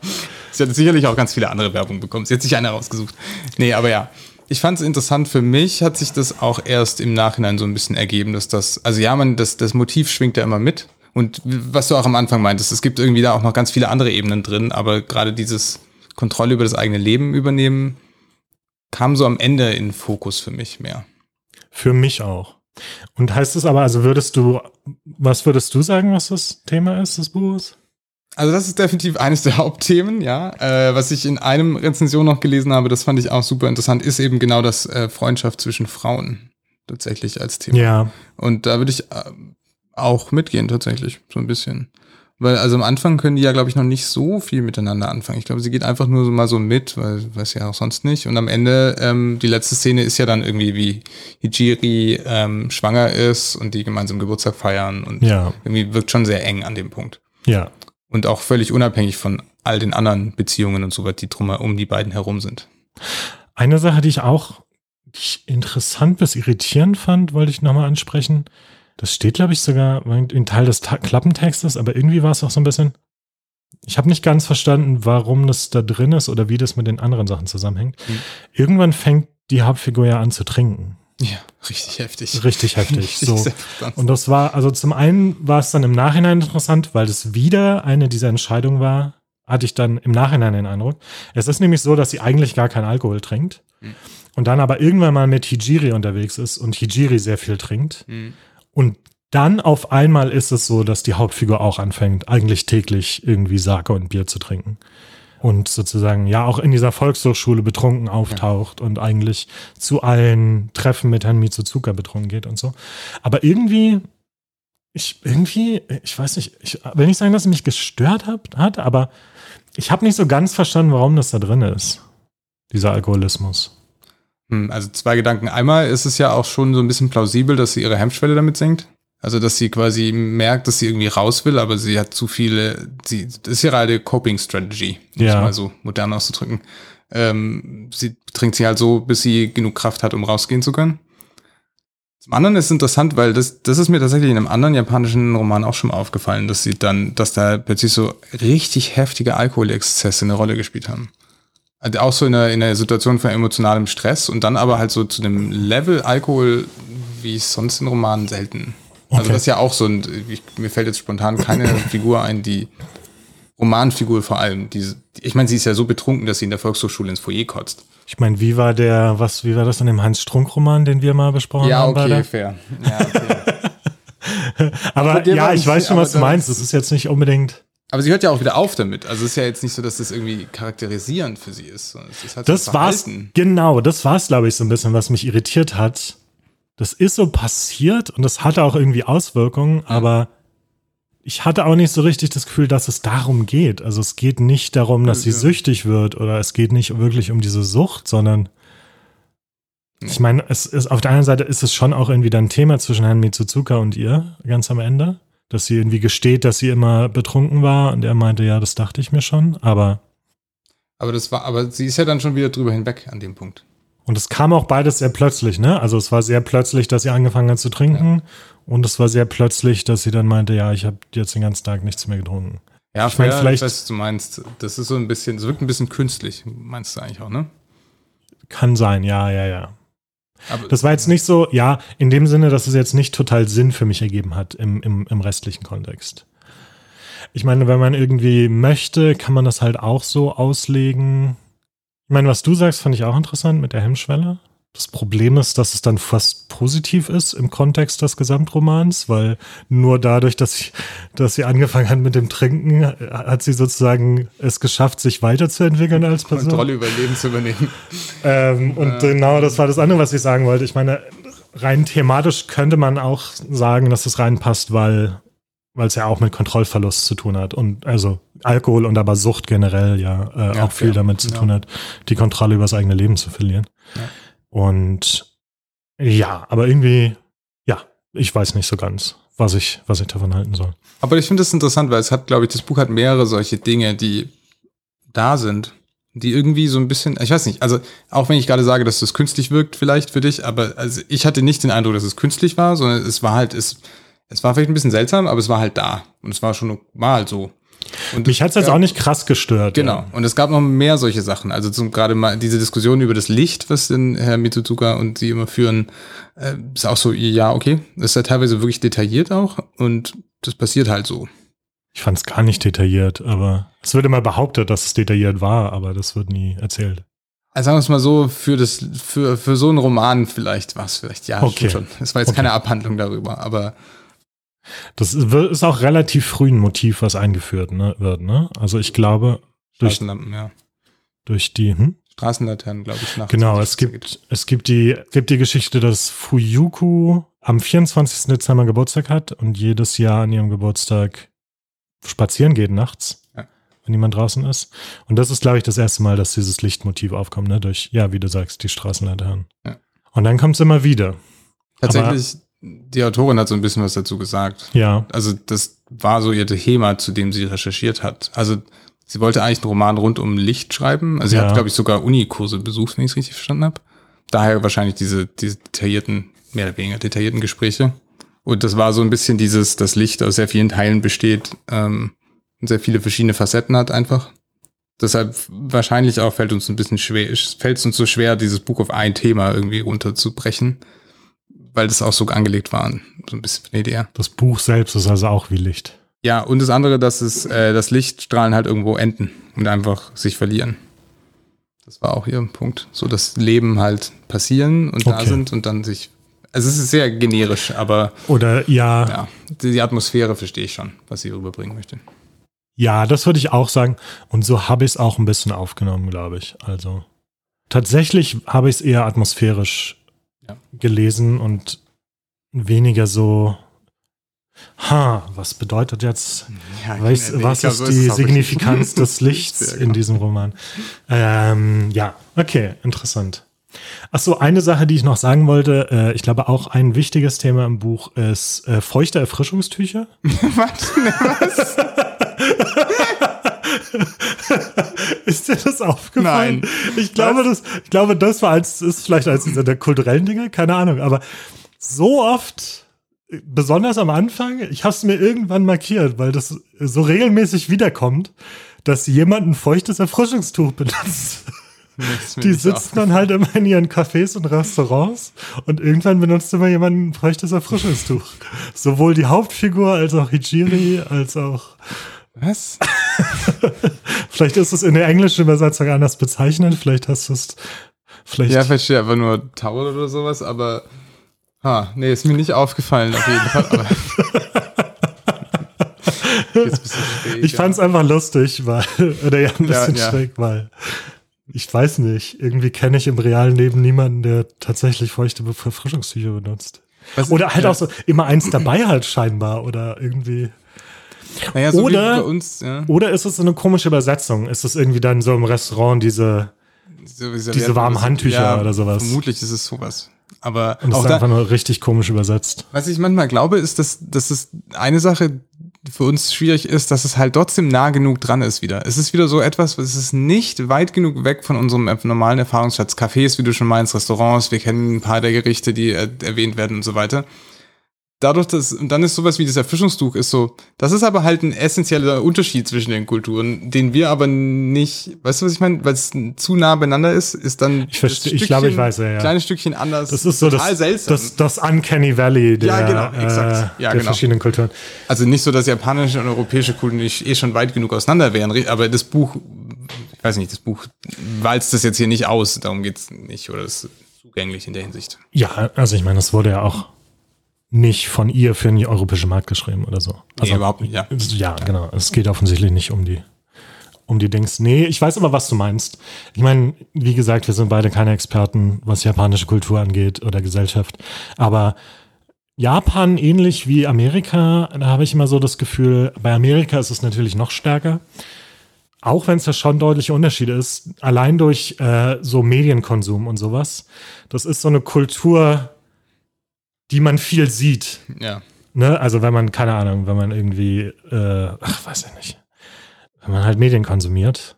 Sie hat sicherlich auch ganz viele andere Werbung bekommen. Sie hat sich eine rausgesucht. Nee, aber ja ich fand es interessant, für mich hat sich das auch erst im Nachhinein so ein bisschen ergeben, dass das, also ja, man, das, das Motiv schwingt ja immer mit. Und was du auch am Anfang meintest, es gibt irgendwie da auch noch ganz viele andere Ebenen drin, aber gerade dieses Kontrolle über das eigene Leben übernehmen kam so am Ende in Fokus für mich mehr. Für mich auch. Und heißt es aber, also würdest du, was würdest du sagen, was das Thema ist des Buches? Also das ist definitiv eines der *laughs* Hauptthemen, ja. Äh, was ich in einem Rezension noch gelesen habe, das fand ich auch super interessant, ist eben genau das äh, Freundschaft zwischen Frauen tatsächlich als Thema. Ja. Und da würde ich äh, auch mitgehen tatsächlich, so ein bisschen. Weil also am Anfang können die ja, glaube ich, noch nicht so viel miteinander anfangen. Ich glaube, sie geht einfach nur so mal so mit, weil weiß ja auch sonst nicht. Und am Ende, ähm, die letzte Szene ist ja dann irgendwie, wie Hijiri ähm, schwanger ist und die gemeinsam Geburtstag feiern und ja. irgendwie wirkt schon sehr eng an dem Punkt. Ja. Und auch völlig unabhängig von all den anderen Beziehungen und so weiter, die drum um die beiden herum sind. Eine Sache, die ich auch interessant bis irritierend fand, wollte ich nochmal ansprechen. Das steht, glaube ich, sogar in Teil des Ta Klappentextes, aber irgendwie war es auch so ein bisschen. Ich habe nicht ganz verstanden, warum das da drin ist oder wie das mit den anderen Sachen zusammenhängt. Mhm. Irgendwann fängt die Hauptfigur ja an zu trinken. Ja, richtig heftig. Richtig heftig. *laughs* so. Und das war, also zum einen war es dann im Nachhinein interessant, weil es wieder eine dieser Entscheidungen war, hatte ich dann im Nachhinein den Eindruck. Es ist nämlich so, dass sie eigentlich gar keinen Alkohol trinkt mhm. und dann aber irgendwann mal mit Hijiri unterwegs ist und Hijiri sehr viel trinkt. Mhm. Und dann auf einmal ist es so, dass die Hauptfigur auch anfängt, eigentlich täglich irgendwie Sake und Bier zu trinken und sozusagen ja auch in dieser Volkshochschule betrunken auftaucht ja. und eigentlich zu allen Treffen mit Herrn Mitsuzuka betrunken geht und so. Aber irgendwie, ich irgendwie, ich weiß nicht, ich will nicht sagen, dass es mich gestört hat, hat aber ich habe nicht so ganz verstanden, warum das da drin ist, dieser Alkoholismus. Hm, also zwei Gedanken. Einmal ist es ja auch schon so ein bisschen plausibel, dass sie ihre Hemmschwelle damit senkt. Also, dass sie quasi merkt, dass sie irgendwie raus will, aber sie hat zu viele, sie, das ist ihre alte Coping Strategy, um ja. es mal so modern auszudrücken. Ähm, sie trinkt sie halt so, bis sie genug Kraft hat, um rausgehen zu können. Zum anderen ist es interessant, weil das, das ist mir tatsächlich in einem anderen japanischen Roman auch schon aufgefallen, dass sie dann, dass da plötzlich so richtig heftige Alkoholexzesse eine Rolle gespielt haben. Also auch so in einer, in einer Situation von emotionalem Stress und dann aber halt so zu einem Level Alkohol, wie es sonst in Romanen selten. Also okay. Also das ist ja auch so ein, ich, mir fällt jetzt spontan keine *coughs* Figur ein, die Romanfigur vor allem, die, ich meine, sie ist ja so betrunken, dass sie in der Volkshochschule ins Foyer kotzt. Ich meine, wie war der, was, wie war das in dem Heinz-Strunk-Roman, den wir mal besprochen ja, haben? Okay, beide? fair. Ja, okay. *laughs* aber ja, ich weiß schon, was du meinst. Das ist jetzt nicht unbedingt. Aber sie hört ja auch wieder auf damit. Also es ist ja jetzt nicht so, dass das irgendwie charakterisierend für sie ist. Es ist halt das so war's, genau, das war's, glaube ich, so ein bisschen, was mich irritiert hat. Das ist so passiert und das hatte auch irgendwie Auswirkungen, aber ich hatte auch nicht so richtig das Gefühl, dass es darum geht. Also es geht nicht darum, dass sie süchtig wird oder es geht nicht wirklich um diese Sucht, sondern ich meine, es ist auf der einen Seite ist es schon auch irgendwie dann ein Thema zwischen Herrn Mitsuzuka und ihr ganz am Ende, dass sie irgendwie gesteht, dass sie immer betrunken war und er meinte, ja, das dachte ich mir schon, aber aber das war aber sie ist ja dann schon wieder drüber hinweg an dem Punkt. Und es kam auch beides sehr plötzlich, ne? Also es war sehr plötzlich, dass sie angefangen hat zu trinken. Ja. Und es war sehr plötzlich, dass sie dann meinte, ja, ich habe jetzt den ganzen Tag nichts mehr getrunken. Ja, ich meine, vielleicht. Ich weiß, was du meinst. Das ist so ein bisschen, es wirkt ein bisschen künstlich, meinst du eigentlich auch, ne? Kann sein, ja, ja, ja. Aber das war jetzt nicht so, ja, in dem Sinne, dass es jetzt nicht total Sinn für mich ergeben hat im, im, im restlichen Kontext. Ich meine, wenn man irgendwie möchte, kann man das halt auch so auslegen, ich meine, was du sagst, fand ich auch interessant mit der Hemmschwelle. Das Problem ist, dass es dann fast positiv ist im Kontext des Gesamtromans, weil nur dadurch, dass sie, dass sie angefangen hat mit dem Trinken, hat sie sozusagen es geschafft, sich weiterzuentwickeln als Person. Kontrolle über Leben zu übernehmen. Ähm, und äh, genau, das war das andere, was ich sagen wollte. Ich meine, rein thematisch könnte man auch sagen, dass es reinpasst, weil weil es ja auch mit Kontrollverlust zu tun hat und also Alkohol und aber Sucht generell ja, äh, ja auch viel ja, damit zu ja. tun hat, die Kontrolle über das eigene Leben zu verlieren. Und ja, aber irgendwie, ja, ich weiß nicht so ganz, was ich, was ich davon halten soll. Aber ich finde das interessant, weil es hat, glaube ich, das Buch hat mehrere solche Dinge, die da sind, die irgendwie so ein bisschen, ich weiß nicht, also auch wenn ich gerade sage, dass das künstlich wirkt vielleicht für dich, aber also ich hatte nicht den Eindruck, dass es künstlich war, sondern es war halt, es es war vielleicht ein bisschen seltsam, aber es war halt da. Und es war schon mal so. Und Mich hat es jetzt auch nicht krass gestört. Genau. Ja. Und es gab noch mehr solche Sachen. Also zum gerade mal diese Diskussion über das Licht, was den Herr Mitsuzuka und sie immer führen, äh, ist auch so, ja, okay. Das ist ja teilweise wirklich detailliert auch. Und das passiert halt so. Ich fand es gar nicht detailliert, aber es wird immer behauptet, dass es detailliert war, aber das wird nie erzählt. Also sagen wir es mal so, für, das, für, für so einen Roman vielleicht war es vielleicht, ja, okay. schon. Es war jetzt okay. keine Abhandlung darüber, aber das ist auch relativ früh ein Motiv, was eingeführt ne, wird. Ne? Also ich glaube, durch, ja. durch die hm? Straßenlaternen, glaube ich, nachts. Genau, es gibt, es gibt die, gibt die Geschichte, dass Fuyuku am 24. Dezember Geburtstag hat und jedes Jahr an ihrem Geburtstag spazieren geht nachts, ja. wenn niemand draußen ist. Und das ist, glaube ich, das erste Mal, dass dieses Lichtmotiv aufkommt, ne? Durch, ja, wie du sagst, die Straßenlaternen. Ja. Und dann kommt es immer wieder. Tatsächlich, die Autorin hat so ein bisschen was dazu gesagt. Ja. Also das war so ihr Thema, zu dem sie recherchiert hat. Also sie wollte eigentlich einen Roman rund um Licht schreiben. Also sie ja. hat, glaube ich, sogar Unikurse besucht, wenn ich es richtig verstanden habe. Daher wahrscheinlich diese, diese detaillierten, mehr oder weniger detaillierten Gespräche. Und das war so ein bisschen dieses, das Licht aus sehr vielen Teilen besteht ähm, und sehr viele verschiedene Facetten hat einfach. Deshalb wahrscheinlich auch fällt uns ein bisschen schwer, fällt es uns so schwer, dieses Buch auf ein Thema irgendwie runterzubrechen weil das auch so angelegt war, so ein bisschen eine Idee. Das Buch selbst ist also auch wie Licht. Ja, und das andere, dass es äh, das Lichtstrahlen halt irgendwo enden und einfach sich verlieren. Das war auch ihr Punkt. So das Leben halt passieren und okay. da sind und dann sich. Also es ist sehr generisch, aber. Oder ja. Ja, die, die Atmosphäre verstehe ich schon, was sie rüberbringen möchte. Ja, das würde ich auch sagen. Und so habe ich es auch ein bisschen aufgenommen, glaube ich. Also tatsächlich habe ich es eher atmosphärisch ja. gelesen und weniger so, ha, was bedeutet jetzt, ja, nee, was ist die Signifikanz *laughs* des Lichts in genau. diesem Roman? Ähm, ja, okay, interessant. Ach so, eine Sache, die ich noch sagen wollte, äh, ich glaube auch ein wichtiges Thema im Buch ist äh, feuchte Erfrischungstücher. *laughs* was? was? *laughs* ist dir das aufgefallen? Nein. Ich glaube, das, ich glaube, das war als, ist vielleicht eines der kulturellen Dinge, keine Ahnung, aber so oft, besonders am Anfang, ich habe es mir irgendwann markiert, weil das so regelmäßig wiederkommt, dass jemand ein feuchtes Erfrischungstuch benutzt. Die sitzen dann halt immer in ihren Cafés und Restaurants und irgendwann benutzt immer jemand ein feuchtes Erfrischungstuch. Sowohl die Hauptfigur als auch Hijiri, als auch. Was? *laughs* vielleicht ist es in der englischen Übersetzung anders bezeichnet, vielleicht hast du es. Vielleicht ja, vielleicht steht einfach nur Towel oder sowas, aber. Ha, nee, ist mir nicht aufgefallen auf jeden Fall. *laughs* ich fand es einfach lustig, weil, *laughs* oder ja, ein bisschen ja, ja. schräg, weil ich weiß nicht. Irgendwie kenne ich im realen Leben niemanden, der tatsächlich feuchte Verfrischungstücher benutzt. Was oder halt ja. auch so immer eins dabei halt scheinbar oder irgendwie. Naja, so oder, bei uns, ja. oder ist es so eine komische Übersetzung? Ist es irgendwie dann so im Restaurant diese, so diese warmen Handtücher ja, oder sowas? Vermutlich ist es sowas. Aber Und auch ist einfach nur richtig komisch übersetzt. Was ich manchmal glaube, ist, dass das ist eine Sache, für uns schwierig ist, dass es halt trotzdem nah genug dran ist wieder. Es ist wieder so etwas, es ist nicht weit genug weg von unserem normalen Erfahrungsschatz. Cafés, wie du schon meinst, Restaurants, wir kennen ein paar der Gerichte, die erwähnt werden und so weiter dadurch, dass, und dann ist sowas wie das Erfrischungstuch ist so, das ist aber halt ein essentieller Unterschied zwischen den Kulturen, den wir aber nicht, weißt du, was ich meine? Weil es zu nah beieinander ist, ist dann. Ich verstehe, ich glaube, ich weiß ja, ja. Kleines Stückchen anders. Das ist so total das, seltsam. Das, das Uncanny Valley der, ja, genau, exakt. Äh, ja, der genau. verschiedenen Kulturen. Also nicht so, dass japanische und europäische Kulturen nicht eh schon weit genug auseinander wären, aber das Buch, ich weiß nicht, das Buch walzt das jetzt hier nicht aus, darum geht's nicht, oder ist zugänglich in der Hinsicht. Ja, also ich meine, das wurde ja auch nicht von ihr für den europäischen Markt geschrieben oder so. Also, nee, überhaupt nicht, ja. Ja, genau. Es geht offensichtlich nicht um die, um die Dings. Nee, ich weiß aber, was du meinst. Ich meine, wie gesagt, wir sind beide keine Experten, was japanische Kultur angeht oder Gesellschaft. Aber Japan, ähnlich wie Amerika, da habe ich immer so das Gefühl, bei Amerika ist es natürlich noch stärker. Auch wenn es da schon deutliche Unterschiede ist, allein durch äh, so Medienkonsum und sowas. Das ist so eine Kultur, die man viel sieht. Ja. Ne? Also wenn man, keine Ahnung, wenn man irgendwie, äh, ach, weiß ich nicht, wenn man halt Medien konsumiert,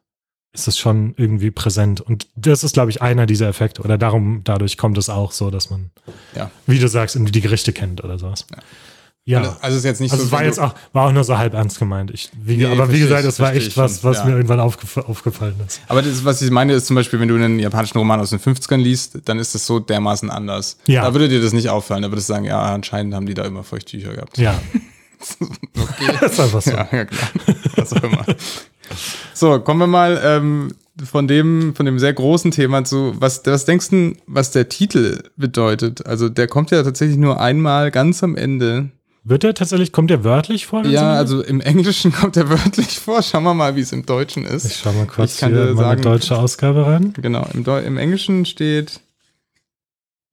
ist es schon irgendwie präsent. Und das ist, glaube ich, einer dieser Effekte. Oder darum, dadurch kommt es auch so, dass man, ja. wie du sagst, irgendwie die Gerichte kennt oder sowas. Ja. Ja. Also, also ist jetzt nicht also so. Es war jetzt auch, war auch nur so halb ernst gemeint. Ich, wie, nee, aber wie gesagt, es war echt was, was ja. mir irgendwann aufgef aufgefallen ist. Aber das, was ich meine, ist zum Beispiel, wenn du einen japanischen Roman aus den 50ern liest, dann ist das so dermaßen anders. Ja. Da würde dir das nicht auffallen. Da würdest du sagen, ja, anscheinend haben die da immer Feuchttücher gehabt. Ja. *laughs* okay. *laughs* das ist einfach so. Ja, ja klar. Was auch immer. so, kommen wir mal ähm, von dem, von dem sehr großen Thema zu, was, was denkst du, was der Titel bedeutet? Also der kommt ja tatsächlich nur einmal ganz am Ende wird er tatsächlich, kommt er wörtlich vor? Ja, also im Englischen *laughs* kommt er wörtlich vor. Schauen wir mal, wie es im Deutschen ist. Ich schau mal kurz ich kann hier meine sagen, deutsche Ausgabe rein. Genau, im, Deu im Englischen steht.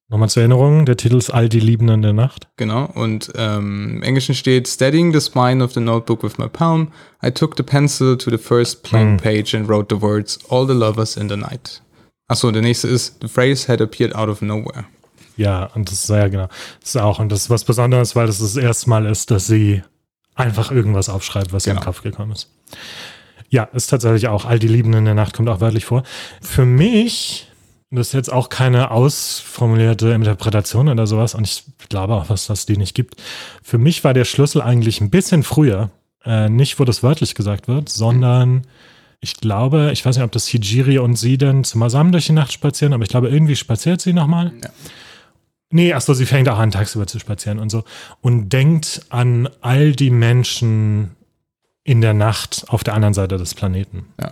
Nochmal zur Erinnerung, der Titel ist All die Liebenden der Nacht. Genau, und ähm, im Englischen steht Steadying the spine of the notebook with my palm, I took the pencil to the first blank hm. page and wrote the words All the lovers in the night. Achso, der nächste ist The phrase had appeared out of nowhere. Ja, und das ist ja genau. Das ist auch, und das ist was Besonderes, weil das das erste Mal ist, dass sie einfach irgendwas aufschreibt, was genau. ihr in den Kopf gekommen ist. Ja, ist tatsächlich auch, all die Liebenden in der Nacht kommt auch wörtlich vor. Für mich, das ist jetzt auch keine ausformulierte Interpretation oder sowas, und ich glaube auch, was das die nicht gibt. Für mich war der Schlüssel eigentlich ein bisschen früher, äh, nicht wo das wörtlich gesagt wird, sondern ich glaube, ich weiß nicht, ob das Hijiri und sie dann zusammen durch die Nacht spazieren, aber ich glaube, irgendwie spaziert sie nochmal. Ja. Nee, achso, sie fängt auch an, tagsüber zu spazieren und so. Und denkt an all die Menschen in der Nacht auf der anderen Seite des Planeten. Ja.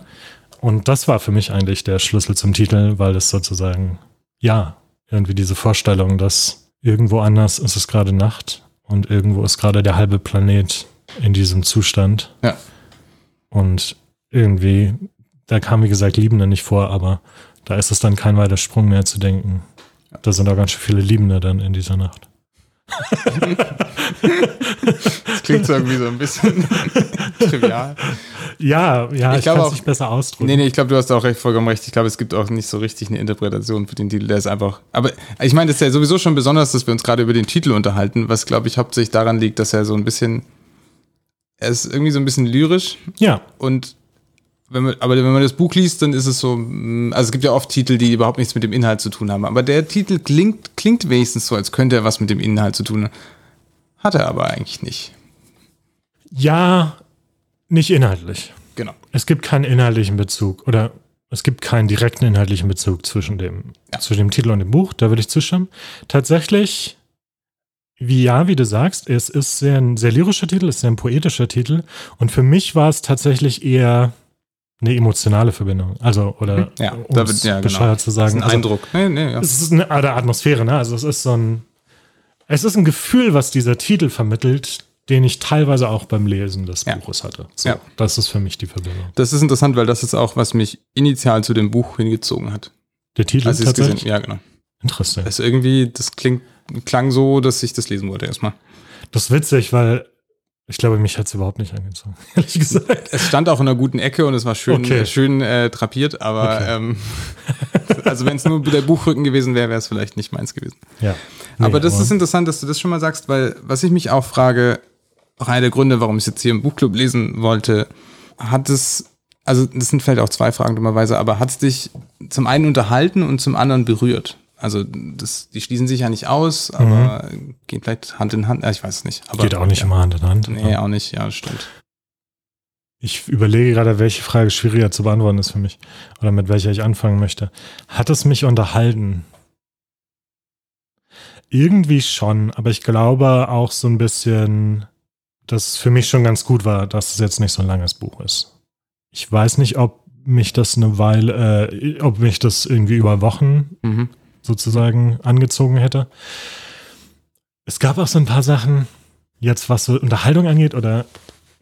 Und das war für mich eigentlich der Schlüssel zum Titel, weil es sozusagen, ja, irgendwie diese Vorstellung, dass irgendwo anders ist es gerade Nacht und irgendwo ist gerade der halbe Planet in diesem Zustand. Ja. Und irgendwie, da kam wie gesagt Liebende nicht vor, aber da ist es dann kein weiter Sprung mehr zu denken, da sind auch ganz schön viele Liebende dann in dieser Nacht. das klingt so irgendwie so ein bisschen *laughs* trivial. Ja, ja, ich, ich kann es nicht besser ausdrücken. Nee, nee, ich glaube, du hast auch recht, vollkommen recht. Ich glaube, es gibt auch nicht so richtig eine Interpretation für den Titel. Der ist einfach. Aber ich meine, das ist ja sowieso schon besonders, dass wir uns gerade über den Titel unterhalten, was, glaube ich, hauptsächlich daran liegt, dass er so ein bisschen. Er ist irgendwie so ein bisschen lyrisch. Ja. Und wenn man, aber wenn man das Buch liest, dann ist es so, mm, also es gibt ja oft Titel, die überhaupt nichts mit dem Inhalt zu tun haben. Aber der Titel klingt, klingt wenigstens so, als könnte er was mit dem Inhalt zu tun haben. Hat er aber eigentlich nicht. Ja, nicht inhaltlich. Genau. Es gibt keinen inhaltlichen Bezug oder es gibt keinen direkten inhaltlichen Bezug zwischen dem, Ja. zwischen dem Titel und dem Buch, da würde ich zustimmen. Tatsächlich, wie ja, wie du sagst, es ist sehr ein sehr lyrischer Titel, es ist sehr ein poetischer Titel. Und für mich war es tatsächlich eher eine emotionale Verbindung. Also, oder Ja, um da es wird, ja, genau. zu Das ist sagen. ein Also, Eindruck. Nee, nee, ja. es ist eine Art Atmosphäre, ne? Also es ist so ein, es ist ein Gefühl, was dieser Titel vermittelt, den ich teilweise auch beim Lesen des Ja. Buches hatte. So, Ja. Das ist für mich die Verbindung. Das ist interessant, weil das ist auch, was mich initial zu dem Buch hingezogen hat. Der Titel Als ich es gesehen tatsächlich? Ja, genau. Interessant. Das irgendwie, das klingt, klang so, dass ich das lesen wollte erstmal. Das ist witzig, weil ich glaube, mich hat es überhaupt nicht angezogen, *laughs* ehrlich gesagt. Es stand auch in einer guten Ecke und es war schön, Okay. schön äh, drapiert, aber Okay. ähm, *laughs* also wenn es nur der Buchrücken gewesen wäre, wäre es vielleicht nicht meins gewesen. Ja. aber Nee, das ist interessant, dass du das schon mal sagst, weil was ich mich auch frage, auch einer der Gründe, warum ich es jetzt hier im Buchclub lesen wollte, hat es, also das sind vielleicht auch zwei Fragen dummerweise, aber hat es dich zum einen unterhalten und zum anderen berührt? Also das, die schließen sich ja nicht aus, aber gehen vielleicht Hand in Hand. Ja, ich weiß es nicht. Aber, Mhm. Geht auch nicht ja. immer Hand in Hand. Nee, auch nicht. Ja, stimmt. Ich überlege gerade, welche Frage schwieriger zu beantworten ist für mich oder mit welcher ich anfangen möchte. Hat es mich unterhalten? Irgendwie schon, aber ich glaube auch so ein bisschen, dass es für mich schon ganz gut war, dass es jetzt nicht so ein langes Buch ist. Ich weiß nicht, ob mich das eine Weile, äh, ob mich das irgendwie über Wochen Mhm. Sozusagen angezogen hätte. Es gab auch so ein paar Sachen, jetzt was so Unterhaltung angeht oder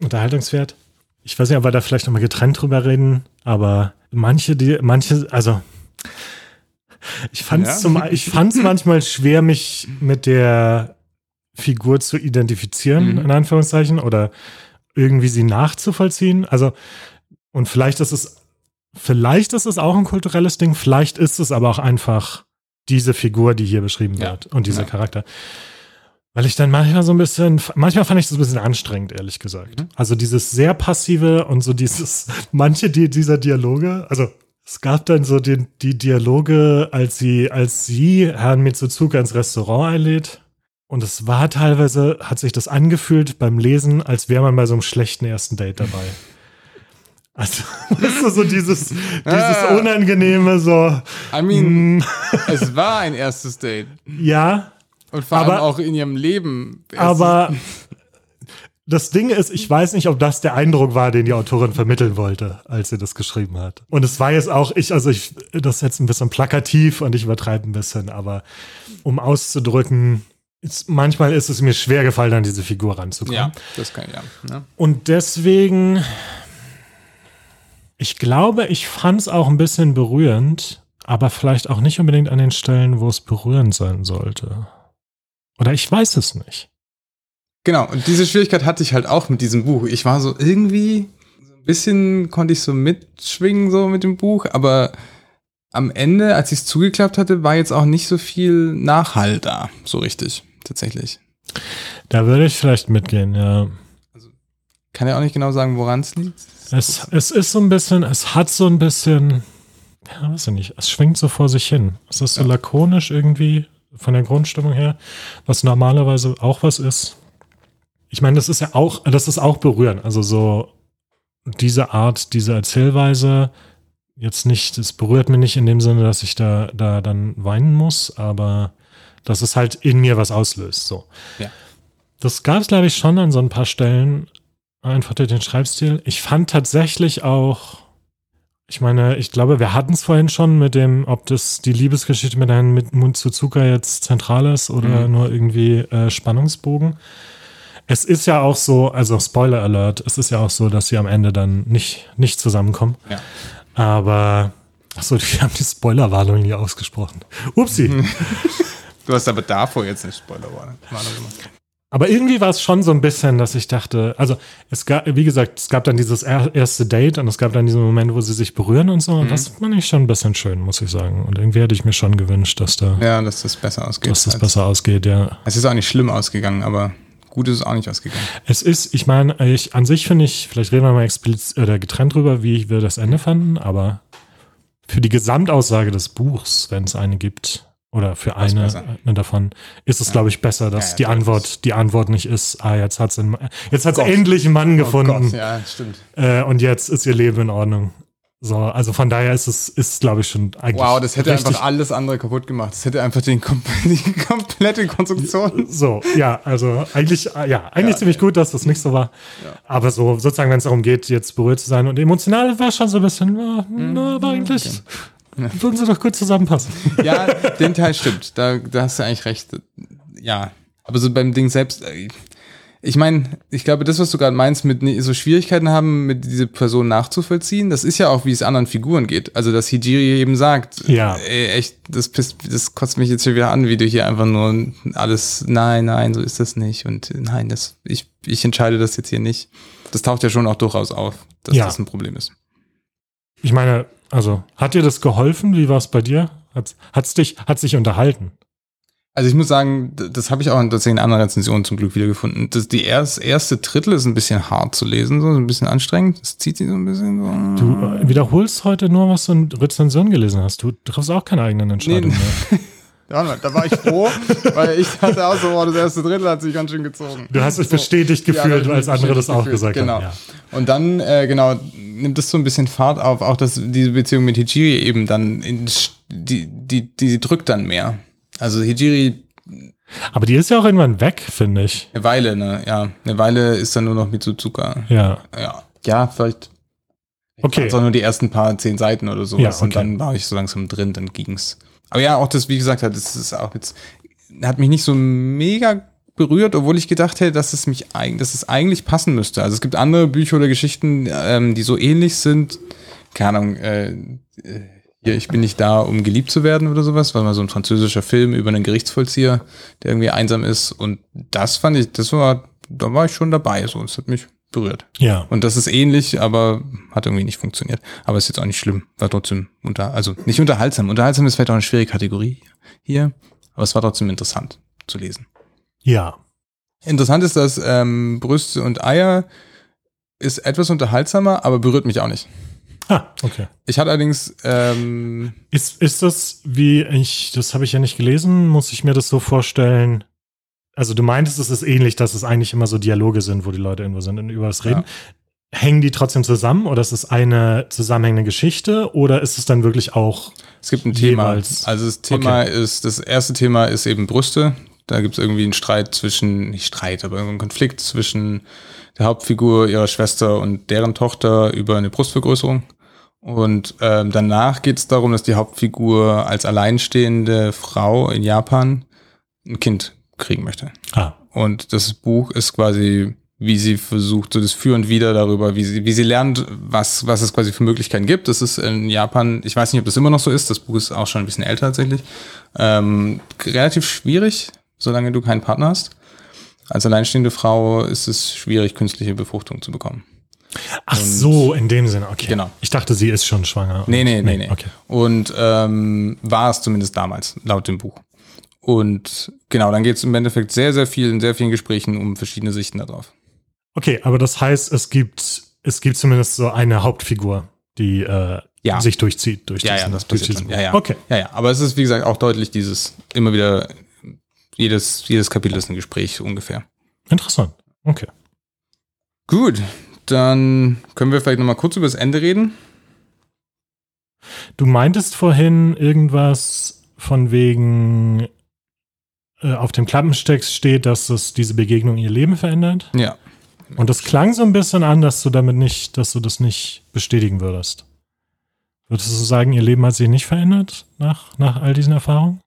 Unterhaltungswert. Ich weiß nicht, ob wir da vielleicht nochmal getrennt drüber reden, aber manche, die, manche, also ich fand es Ja. ich fand's manchmal schwer, mich mit der Figur zu identifizieren, Mhm. in Anführungszeichen, oder irgendwie sie nachzuvollziehen. Also, und vielleicht ist es, vielleicht ist es auch ein kulturelles Ding, vielleicht ist es aber auch einfach diese Figur, die hier beschrieben Ja. wird und dieser Ja. Charakter. Weil ich dann manchmal so ein bisschen, manchmal fand ich das ein bisschen anstrengend, ehrlich gesagt. Mhm. Also dieses sehr passive und so dieses, *laughs* manche die, dieser Dialoge, also es gab dann so die, die Dialoge, als sie, als sie Herrn Mitsuzuka ins Restaurant einlädt. Und es war teilweise, hat sich das angefühlt beim Lesen, als wäre man bei so einem schlechten ersten Date dabei. *laughs* Also, *laughs* weißt du, so dieses, dieses Ah. unangenehme, so, I mean, mm, *laughs* es war ein erstes Date. ja, Und vor Aber- allem auch in ihrem Leben. Aber *laughs* das Ding ist, ich weiß nicht, ob das der Eindruck war, den die Autorin vermitteln wollte, als sie das geschrieben hat. Und es war jetzt auch, ich, also ich, das ist jetzt ein bisschen plakativ und ich übertreibe ein bisschen, aber um auszudrücken, ist, manchmal ist es mir schwer gefallen, an diese Figur ranzukommen. Ja, das kann ja. Ne? Und deswegen, ich glaube, ich fand es auch ein bisschen berührend, aber vielleicht auch nicht unbedingt an den Stellen, wo es berührend sein sollte. Oder ich weiß es nicht. Genau, und diese Schwierigkeit hatte ich halt auch mit diesem Buch. Ich war so irgendwie, so ein bisschen konnte ich so mitschwingen so mit dem Buch, aber am Ende, als ich es zugeklappt hatte, war jetzt auch nicht so viel Nachhalt da, so richtig, tatsächlich. Da würde ich vielleicht mitgehen, ja. Kann ja auch nicht genau sagen, woran es liegt. Es, es ist so ein bisschen, es hat so ein bisschen, ja, weiß ich nicht, es schwingt so vor sich hin. Es ist so Ja. lakonisch irgendwie von der Grundstimmung her, was normalerweise auch was ist. Ich meine, das ist ja auch, das ist auch berührend. Also so diese Art, diese Erzählweise, jetzt nicht, es berührt mich nicht in dem Sinne, dass ich da, da dann weinen muss, aber dass es halt in mir was auslöst. So. Ja. Das gab es, glaube ich, schon an so ein paar Stellen, einfach durch den Schreibstil. Ich fand tatsächlich auch, ich meine, ich glaube, wir hatten es vorhin schon mit dem, ob das die Liebesgeschichte mit Herrn mit Mutsuzuka jetzt zentral ist oder Mhm. nur irgendwie äh, Spannungsbogen. Es ist ja auch so, also Spoiler Alert, es ist ja auch so, dass sie am Ende dann nicht, nicht zusammenkommen. Ja. Aber, achso, die *laughs* haben die Spoilerwarnung nie ausgesprochen. Upsi. *laughs* Du hast aber davor jetzt nicht Spoilerwarnung gemacht. Aber irgendwie war es schon so ein bisschen, dass ich dachte, also es gab, wie gesagt, es gab dann dieses er erste Date und es gab dann diesen Moment, wo sie sich berühren und so. Und Mhm. das fand ich schon ein bisschen schön, muss ich sagen. Und irgendwie hätte ich mir schon gewünscht, dass da, Ja, dass das besser ausgeht. dass das besser ausgeht, ja. Es ist auch nicht schlimm ausgegangen, aber gut ist es auch nicht ausgegangen. Es ist, ich meine, ich, an sich finde ich, vielleicht reden wir mal explizit oder getrennt drüber, wie wir das Ende fanden, aber für die Gesamtaussage des Buchs, wenn es eine gibt, oder für eine, eine davon, ist es, Ja. glaube ich, besser, dass Ja, die Antwort, die Antwort nicht ist, ah, jetzt hat's einen, jetzt hat's Gott. endlich einen Mann gefunden. Oh ja, stimmt. Äh, und jetzt ist ihr Leben in Ordnung. So, also von daher ist es, ist glaube ich schon eigentlich. Wow, das hätte einfach alles andere kaputt gemacht. Das hätte einfach den, *laughs* die komplette Konstruktion. So, ja, also eigentlich, äh, ja, eigentlich Ja. ziemlich gut, dass das nicht so war. Aber so, sozusagen, wenn es darum geht, jetzt berührt zu sein und emotional war schon so ein bisschen, na, Mhm. na, aber eigentlich *laughs* würden sie doch gut zusammenpassen. *laughs* Ja, den Teil stimmt. Da, da hast du eigentlich recht. Ja. Aber so beim Ding selbst, äh, ich meine, ich glaube, das, was du gerade meinst, mit ne- so Schwierigkeiten haben, mit diese Person nachzuvollziehen, das ist ja auch, wie es anderen Figuren geht. Also, dass Hijiri eben sagt, Ja. ey, echt, das, pisst, das kotzt mich jetzt schon wieder an, wie du hier einfach nur alles, nein, nein, so ist das nicht und nein, das, ich, ich entscheide das jetzt hier nicht. Das taucht ja schon auch durchaus auf, dass Ja. das ein Problem ist. Ich meine, also, hat dir das geholfen? Wie war es bei dir? Hat's, hat's dich, hat's dich unterhalten? Also ich muss sagen, das habe ich auch in tatsächlich in anderen Rezensionen zum Glück wiedergefunden. Das, die erst, erste Drittel ist ein bisschen hart zu lesen, so ein bisschen anstrengend. Das zieht sich so ein bisschen so. Du äh, wiederholst heute nur, was du in Rezension gelesen hast. Du triffst auch keine eigenen Entscheidungen mehr. Ja, da war ich froh, *laughs* weil ich dachte auch so, oh, das erste Drittel hat sich ganz schön gezogen. Du hast dich So. bestätigt Ja, gefühlt, ich als andere das auch gefühlt, gesagt genau. haben. Ja. Und dann, äh, genau, nimmt es so ein bisschen Fahrt auf, auch dass diese Beziehung mit Hijiri eben dann, in, die, die, die drückt dann mehr. Also Hijiri Aber die ist ja auch irgendwann weg, finde ich. Eine Weile, ne? Ja, eine Weile ist dann nur noch mit Suzuka. Ja. Ja, ja vielleicht. Okay. Also nur die ersten paar zehn Seiten oder sowas. Ja, okay. Und dann war ich so langsam drin, dann ging's. Aber ja, auch das, wie gesagt, das ist auch jetzt, hat mich nicht so mega berührt, obwohl ich gedacht hätte, dass es mich eigentlich, dass es eigentlich passen müsste. Also es gibt andere Bücher oder Geschichten, ähm, die so ähnlich sind. Keine Ahnung, äh, äh, hier, ich bin nicht da, um geliebt zu werden oder sowas, war mal so ein französischer Film über einen Gerichtsvollzieher, der irgendwie einsam ist. Und das fand ich, das war, da war ich schon dabei. So, es hat mich berührt. Ja. Und das ist ähnlich, aber hat irgendwie nicht funktioniert. Aber ist jetzt auch nicht schlimm. War trotzdem unter, also nicht unterhaltsam. Unterhaltsam ist vielleicht auch eine schwere Kategorie hier, aber es war trotzdem interessant zu lesen. Ja. Interessant ist, dass ähm, Brüste und Eier ist etwas unterhaltsamer, aber berührt mich auch nicht. Ah, okay. Ich hatte allerdings, ähm, Ist, ist das, wie ich, das habe ich ja nicht gelesen, muss ich mir das so vorstellen? Also du meintest, es ist ähnlich, dass es eigentlich immer so Dialoge sind, wo die Leute irgendwo sind und über was reden. Hängen die trotzdem zusammen oder ist es eine zusammenhängende Geschichte oder ist es dann wirklich auch es gibt ein Thema. Jeweils. Also das Thema ist, das erste Thema ist eben Brüste. Da gibt es irgendwie einen Streit zwischen, nicht Streit, aber einen Konflikt zwischen der Hauptfigur, ihrer Schwester und deren Tochter über eine Brustvergrößerung. Und ähm, danach geht es darum, dass die Hauptfigur als alleinstehende Frau in Japan ein Kind kriegen möchte. Ah, Und das Buch ist quasi, wie sie versucht, so das Für und Wider darüber, wie sie, wie sie lernt, was, was es quasi für Möglichkeiten gibt. Das ist in Japan, ich weiß nicht, ob das immer noch so ist, das Buch ist auch schon ein bisschen älter tatsächlich. Ähm, relativ schwierig, solange du keinen Partner hast. Als alleinstehende Frau ist es schwierig, künstliche Befruchtung zu bekommen. Ach so, in dem Sinne, okay. Genau. Ich dachte, sie ist schon schwanger. Nee, nee, nee, nee. Okay. Und ähm, war es zumindest damals, laut dem Buch. Und genau, dann geht es im Endeffekt sehr, sehr viel in sehr vielen Gesprächen um verschiedene Sichten darauf. Okay, aber das heißt, es gibt, es gibt zumindest so eine Hauptfigur, die äh, Ja. sich durchzieht. Durch Ja, diesen- ja, das durch diesen. Ja, ja. Okay. Ja, ja. Aber es ist, wie gesagt, auch deutlich dieses, immer wieder, jedes, jedes Kapitel ist ein Gespräch ungefähr. Interessant. Okay. Gut, dann können wir vielleicht nochmal kurz über das Ende reden. Du meintest vorhin irgendwas von wegen äh, auf dem Klappentext steht, dass es diese Begegnung ihr Leben verändert. Ja. Und das klang so ein bisschen an, dass du damit nicht, dass du das nicht bestätigen würdest. Würdest du sagen, ihr Leben hat sich nicht verändert nach, nach all diesen Erfahrungen?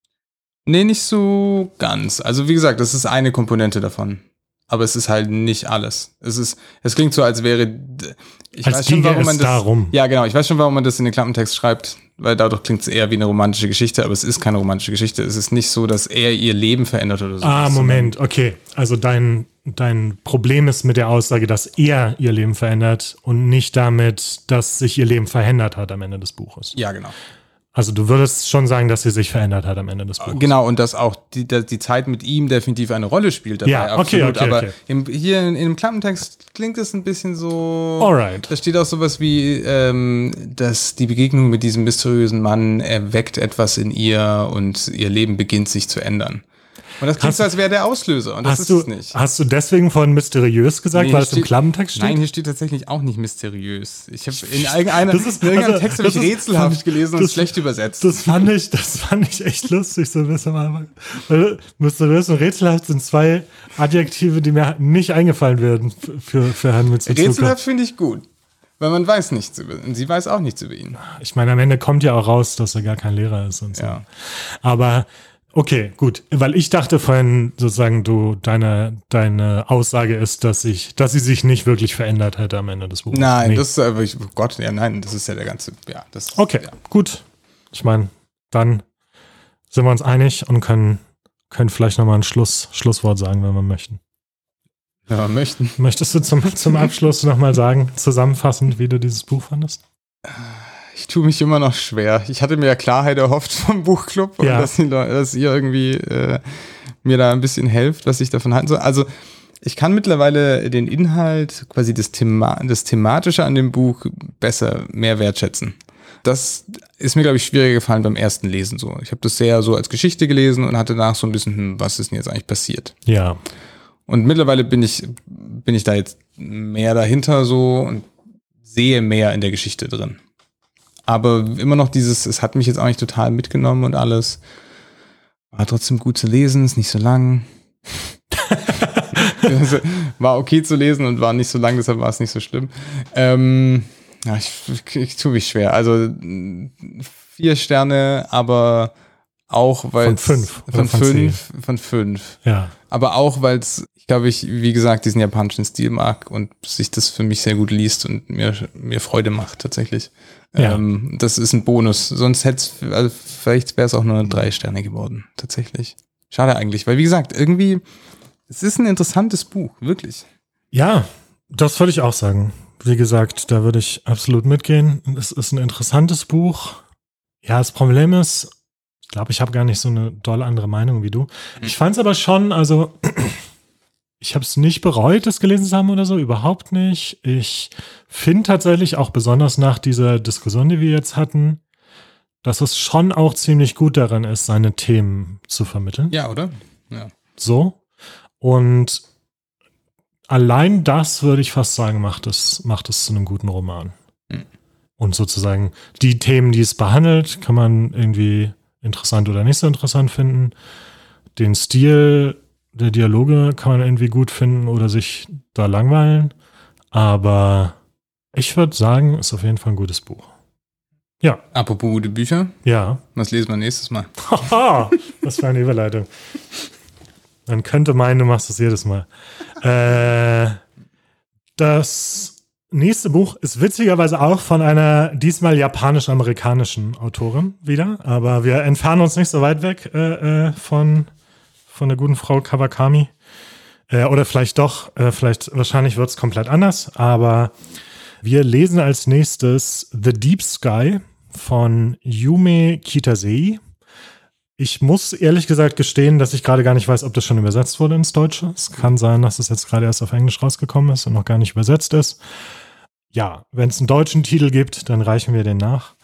Nee, nicht so ganz. Also wie gesagt, das ist eine Komponente davon. Aber es ist halt nicht alles. Es ist, es klingt so, als wäre, ich Als weiß schon, warum man das, darum. ja genau, ich weiß schon, warum man das in den Klappentext schreibt, weil dadurch klingt es eher wie eine romantische Geschichte, aber es ist keine romantische Geschichte. Es ist nicht so, dass er ihr Leben verändert oder so. Ah, Moment, okay. Also dein, dein Problem ist mit der Aussage, dass er ihr Leben verändert und nicht damit, dass sich ihr Leben verändert hat am Ende des Buches. Ja, genau. Also du würdest schon sagen, dass sie sich verändert hat am Ende des Buches. Genau, und dass auch die, die Zeit mit ihm definitiv eine Rolle spielt dabei. Ja, okay, absolut. okay, Aber okay. Im, hier in, in dem Klappentext klingt es ein bisschen so. Alright. Da steht auch sowas wie, ähm, dass die Begegnung mit diesem mysteriösen Mann erweckt etwas in ihr und ihr Leben beginnt sich zu ändern. Und das klingt so, als wäre der Auslöser. Und das ist du, es nicht. Hast du deswegen von mysteriös gesagt, nee, weil es im Klappentext steht? Nein, hier steht tatsächlich auch nicht mysteriös. Ich habe in irgendeiner, das ist, in also, Text habe ich rätselhaft gelesen und schlecht übersetzt. Das fand ich, das fand ich echt lustig, so ein bisschen am Anfang. Mysteriös und rätselhaft sind zwei Adjektive, die mir nicht eingefallen werden für, für Herrn Mitsuzuka. Rätselhaft finde ich gut. Weil man weiß nichts über ihn. Sie weiß auch nichts über ihn. Ich meine, am Ende kommt ja auch raus, dass er gar kein Lehrer ist und so. Ja. Aber Okay, gut. Weil ich dachte vorhin sozusagen, du, deine, deine Aussage ist, dass ich, dass sie sich nicht wirklich verändert hätte am Ende des Buches. Nein, nee. das ist aber, oh Gott, ja, nein, das ist ja der ganze, ja, das. Okay, ja. gut. Ich meine, dann sind wir uns einig und können, können vielleicht nochmal ein Schluss, Schlusswort sagen, wenn wir möchten. Wenn wir möchten. Möchtest du zum, zum Abschluss nochmal sagen, zusammenfassend, wie du dieses Buch fandest? Ich tue mich immer noch schwer. Ich hatte mir ja Klarheit erhofft vom Buchclub und ja. dass, die, dass, ihr irgendwie äh, mir da ein bisschen helft, was ich davon halten soll. Also ich kann mittlerweile den Inhalt, quasi das, Thema, das Thematische an dem Buch besser, mehr wertschätzen. Das ist mir, glaube ich, schwieriger gefallen beim ersten Lesen so. Ich habe das sehr so als Geschichte gelesen und hatte danach so ein bisschen, hm, was ist denn jetzt eigentlich passiert? Ja. Und mittlerweile bin ich, bin ich da jetzt mehr dahinter so und sehe mehr in der Geschichte drin. Aber immer noch dieses, es hat mich jetzt auch nicht total mitgenommen und alles. War trotzdem gut zu lesen, ist nicht so lang. *laughs* war okay zu lesen und war nicht so lang, deshalb war es nicht so schlimm. Ähm, ja, ich, ich, ich tue mich schwer. Also vier Sterne, aber auch weil von fünf von, von fünf von fünf ja aber auch weil es glaube ich wie gesagt diesen japanischen Stil mag und sich das für mich sehr gut liest und mir mir Freude macht tatsächlich ja. Ähm, das ist ein Bonus. Sonst hätte es, also vielleicht wäre es auch nur drei Sterne geworden, tatsächlich. Schade eigentlich, weil wie gesagt, irgendwie, es ist ein interessantes Buch, wirklich. Ja, das würde ich auch sagen. Wie gesagt, da würde ich absolut mitgehen. Es ist ein interessantes Buch. Ja, das Problem ist, ich glaube, ich habe gar nicht so eine doll andere Meinung wie du. Ich fand es aber schon, also *clears throat* ich habe es nicht bereut, das gelesen zu haben oder so, überhaupt nicht. Ich finde tatsächlich auch besonders nach dieser Diskussion, die wir jetzt hatten, dass es schon auch ziemlich gut darin ist, seine Themen zu vermitteln. Ja, oder? Ja. So. Und allein das würde ich fast sagen, macht es, macht es zu einem guten Roman. Mhm. Und sozusagen die Themen, die es behandelt, kann man irgendwie interessant oder nicht so interessant finden. Den Stil der Dialoge kann man irgendwie gut finden oder sich da langweilen. Aber ich würde sagen, ist auf jeden Fall ein gutes Buch. Ja. Apropos gute Bücher. Ja. Was lesen wir nächstes Mal? *laughs* Haha, was für eine Überleitung. Man könnte meinen, du machst das jedes Mal. Äh, das nächste Buch ist witzigerweise auch von einer diesmal japanisch-amerikanischen Autorin wieder, aber wir entfernen uns nicht so weit weg äh, äh von von der guten Frau Kawakami. Äh, oder vielleicht doch, äh, vielleicht, wahrscheinlich wird es komplett anders, aber wir lesen als nächstes The Deep Sky von Yume Kitasei. Ich muss ehrlich gesagt gestehen, dass ich gerade gar nicht weiß, ob das schon übersetzt wurde ins Deutsche. Es kann sein, dass es jetzt gerade erst auf Englisch rausgekommen ist und noch gar nicht übersetzt ist. Ja, wenn es einen deutschen Titel gibt, dann reichen wir den nach.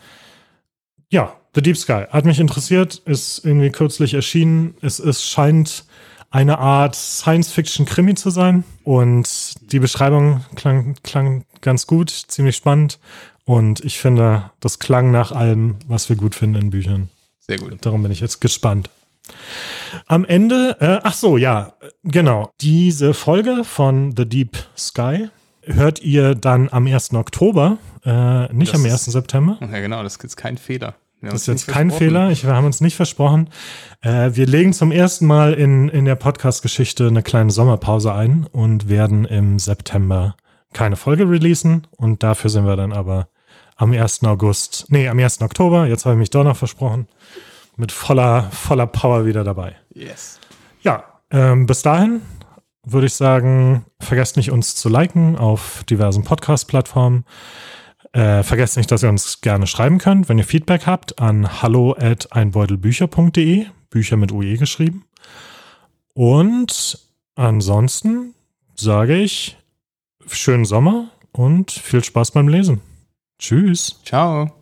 Ja, The Deep Sky hat mich interessiert, ist irgendwie kürzlich erschienen. Es, es scheint eine Art Science-Fiction-Krimi zu sein und die Beschreibung klang, klang ganz gut, ziemlich spannend und ich finde, das klang nach allem, was wir gut finden in Büchern. Sehr gut. Darum bin ich jetzt gespannt. Am Ende, äh, ach so, ja, genau. Diese Folge von The Deep Sky hört ihr dann am 1. Oktober, äh, nicht das am 1. September. Ja, genau, das ist kein Fehler. Das ist jetzt kein Fehler. Ich, wir haben uns nicht versprochen. Äh, wir legen zum ersten Mal in, in der Podcast-Geschichte eine kleine Sommerpause ein und werden im September keine Folge releasen. Und dafür sind wir dann aber am 1. August, nee, am 1. Oktober, jetzt habe ich mich doch noch versprochen, mit voller, voller Power wieder dabei. Yes. Ja, ähm, bis dahin würde ich sagen, vergesst nicht, uns zu liken auf diversen Podcast-Plattformen. Äh, vergesst nicht, dass ihr uns gerne schreiben könnt, wenn ihr Feedback habt, an hallo at einbeutelbücher.de, Bücher mit UE geschrieben. Und ansonsten sage ich schönen Sommer und viel Spaß beim Lesen. Tschüss. Ciao.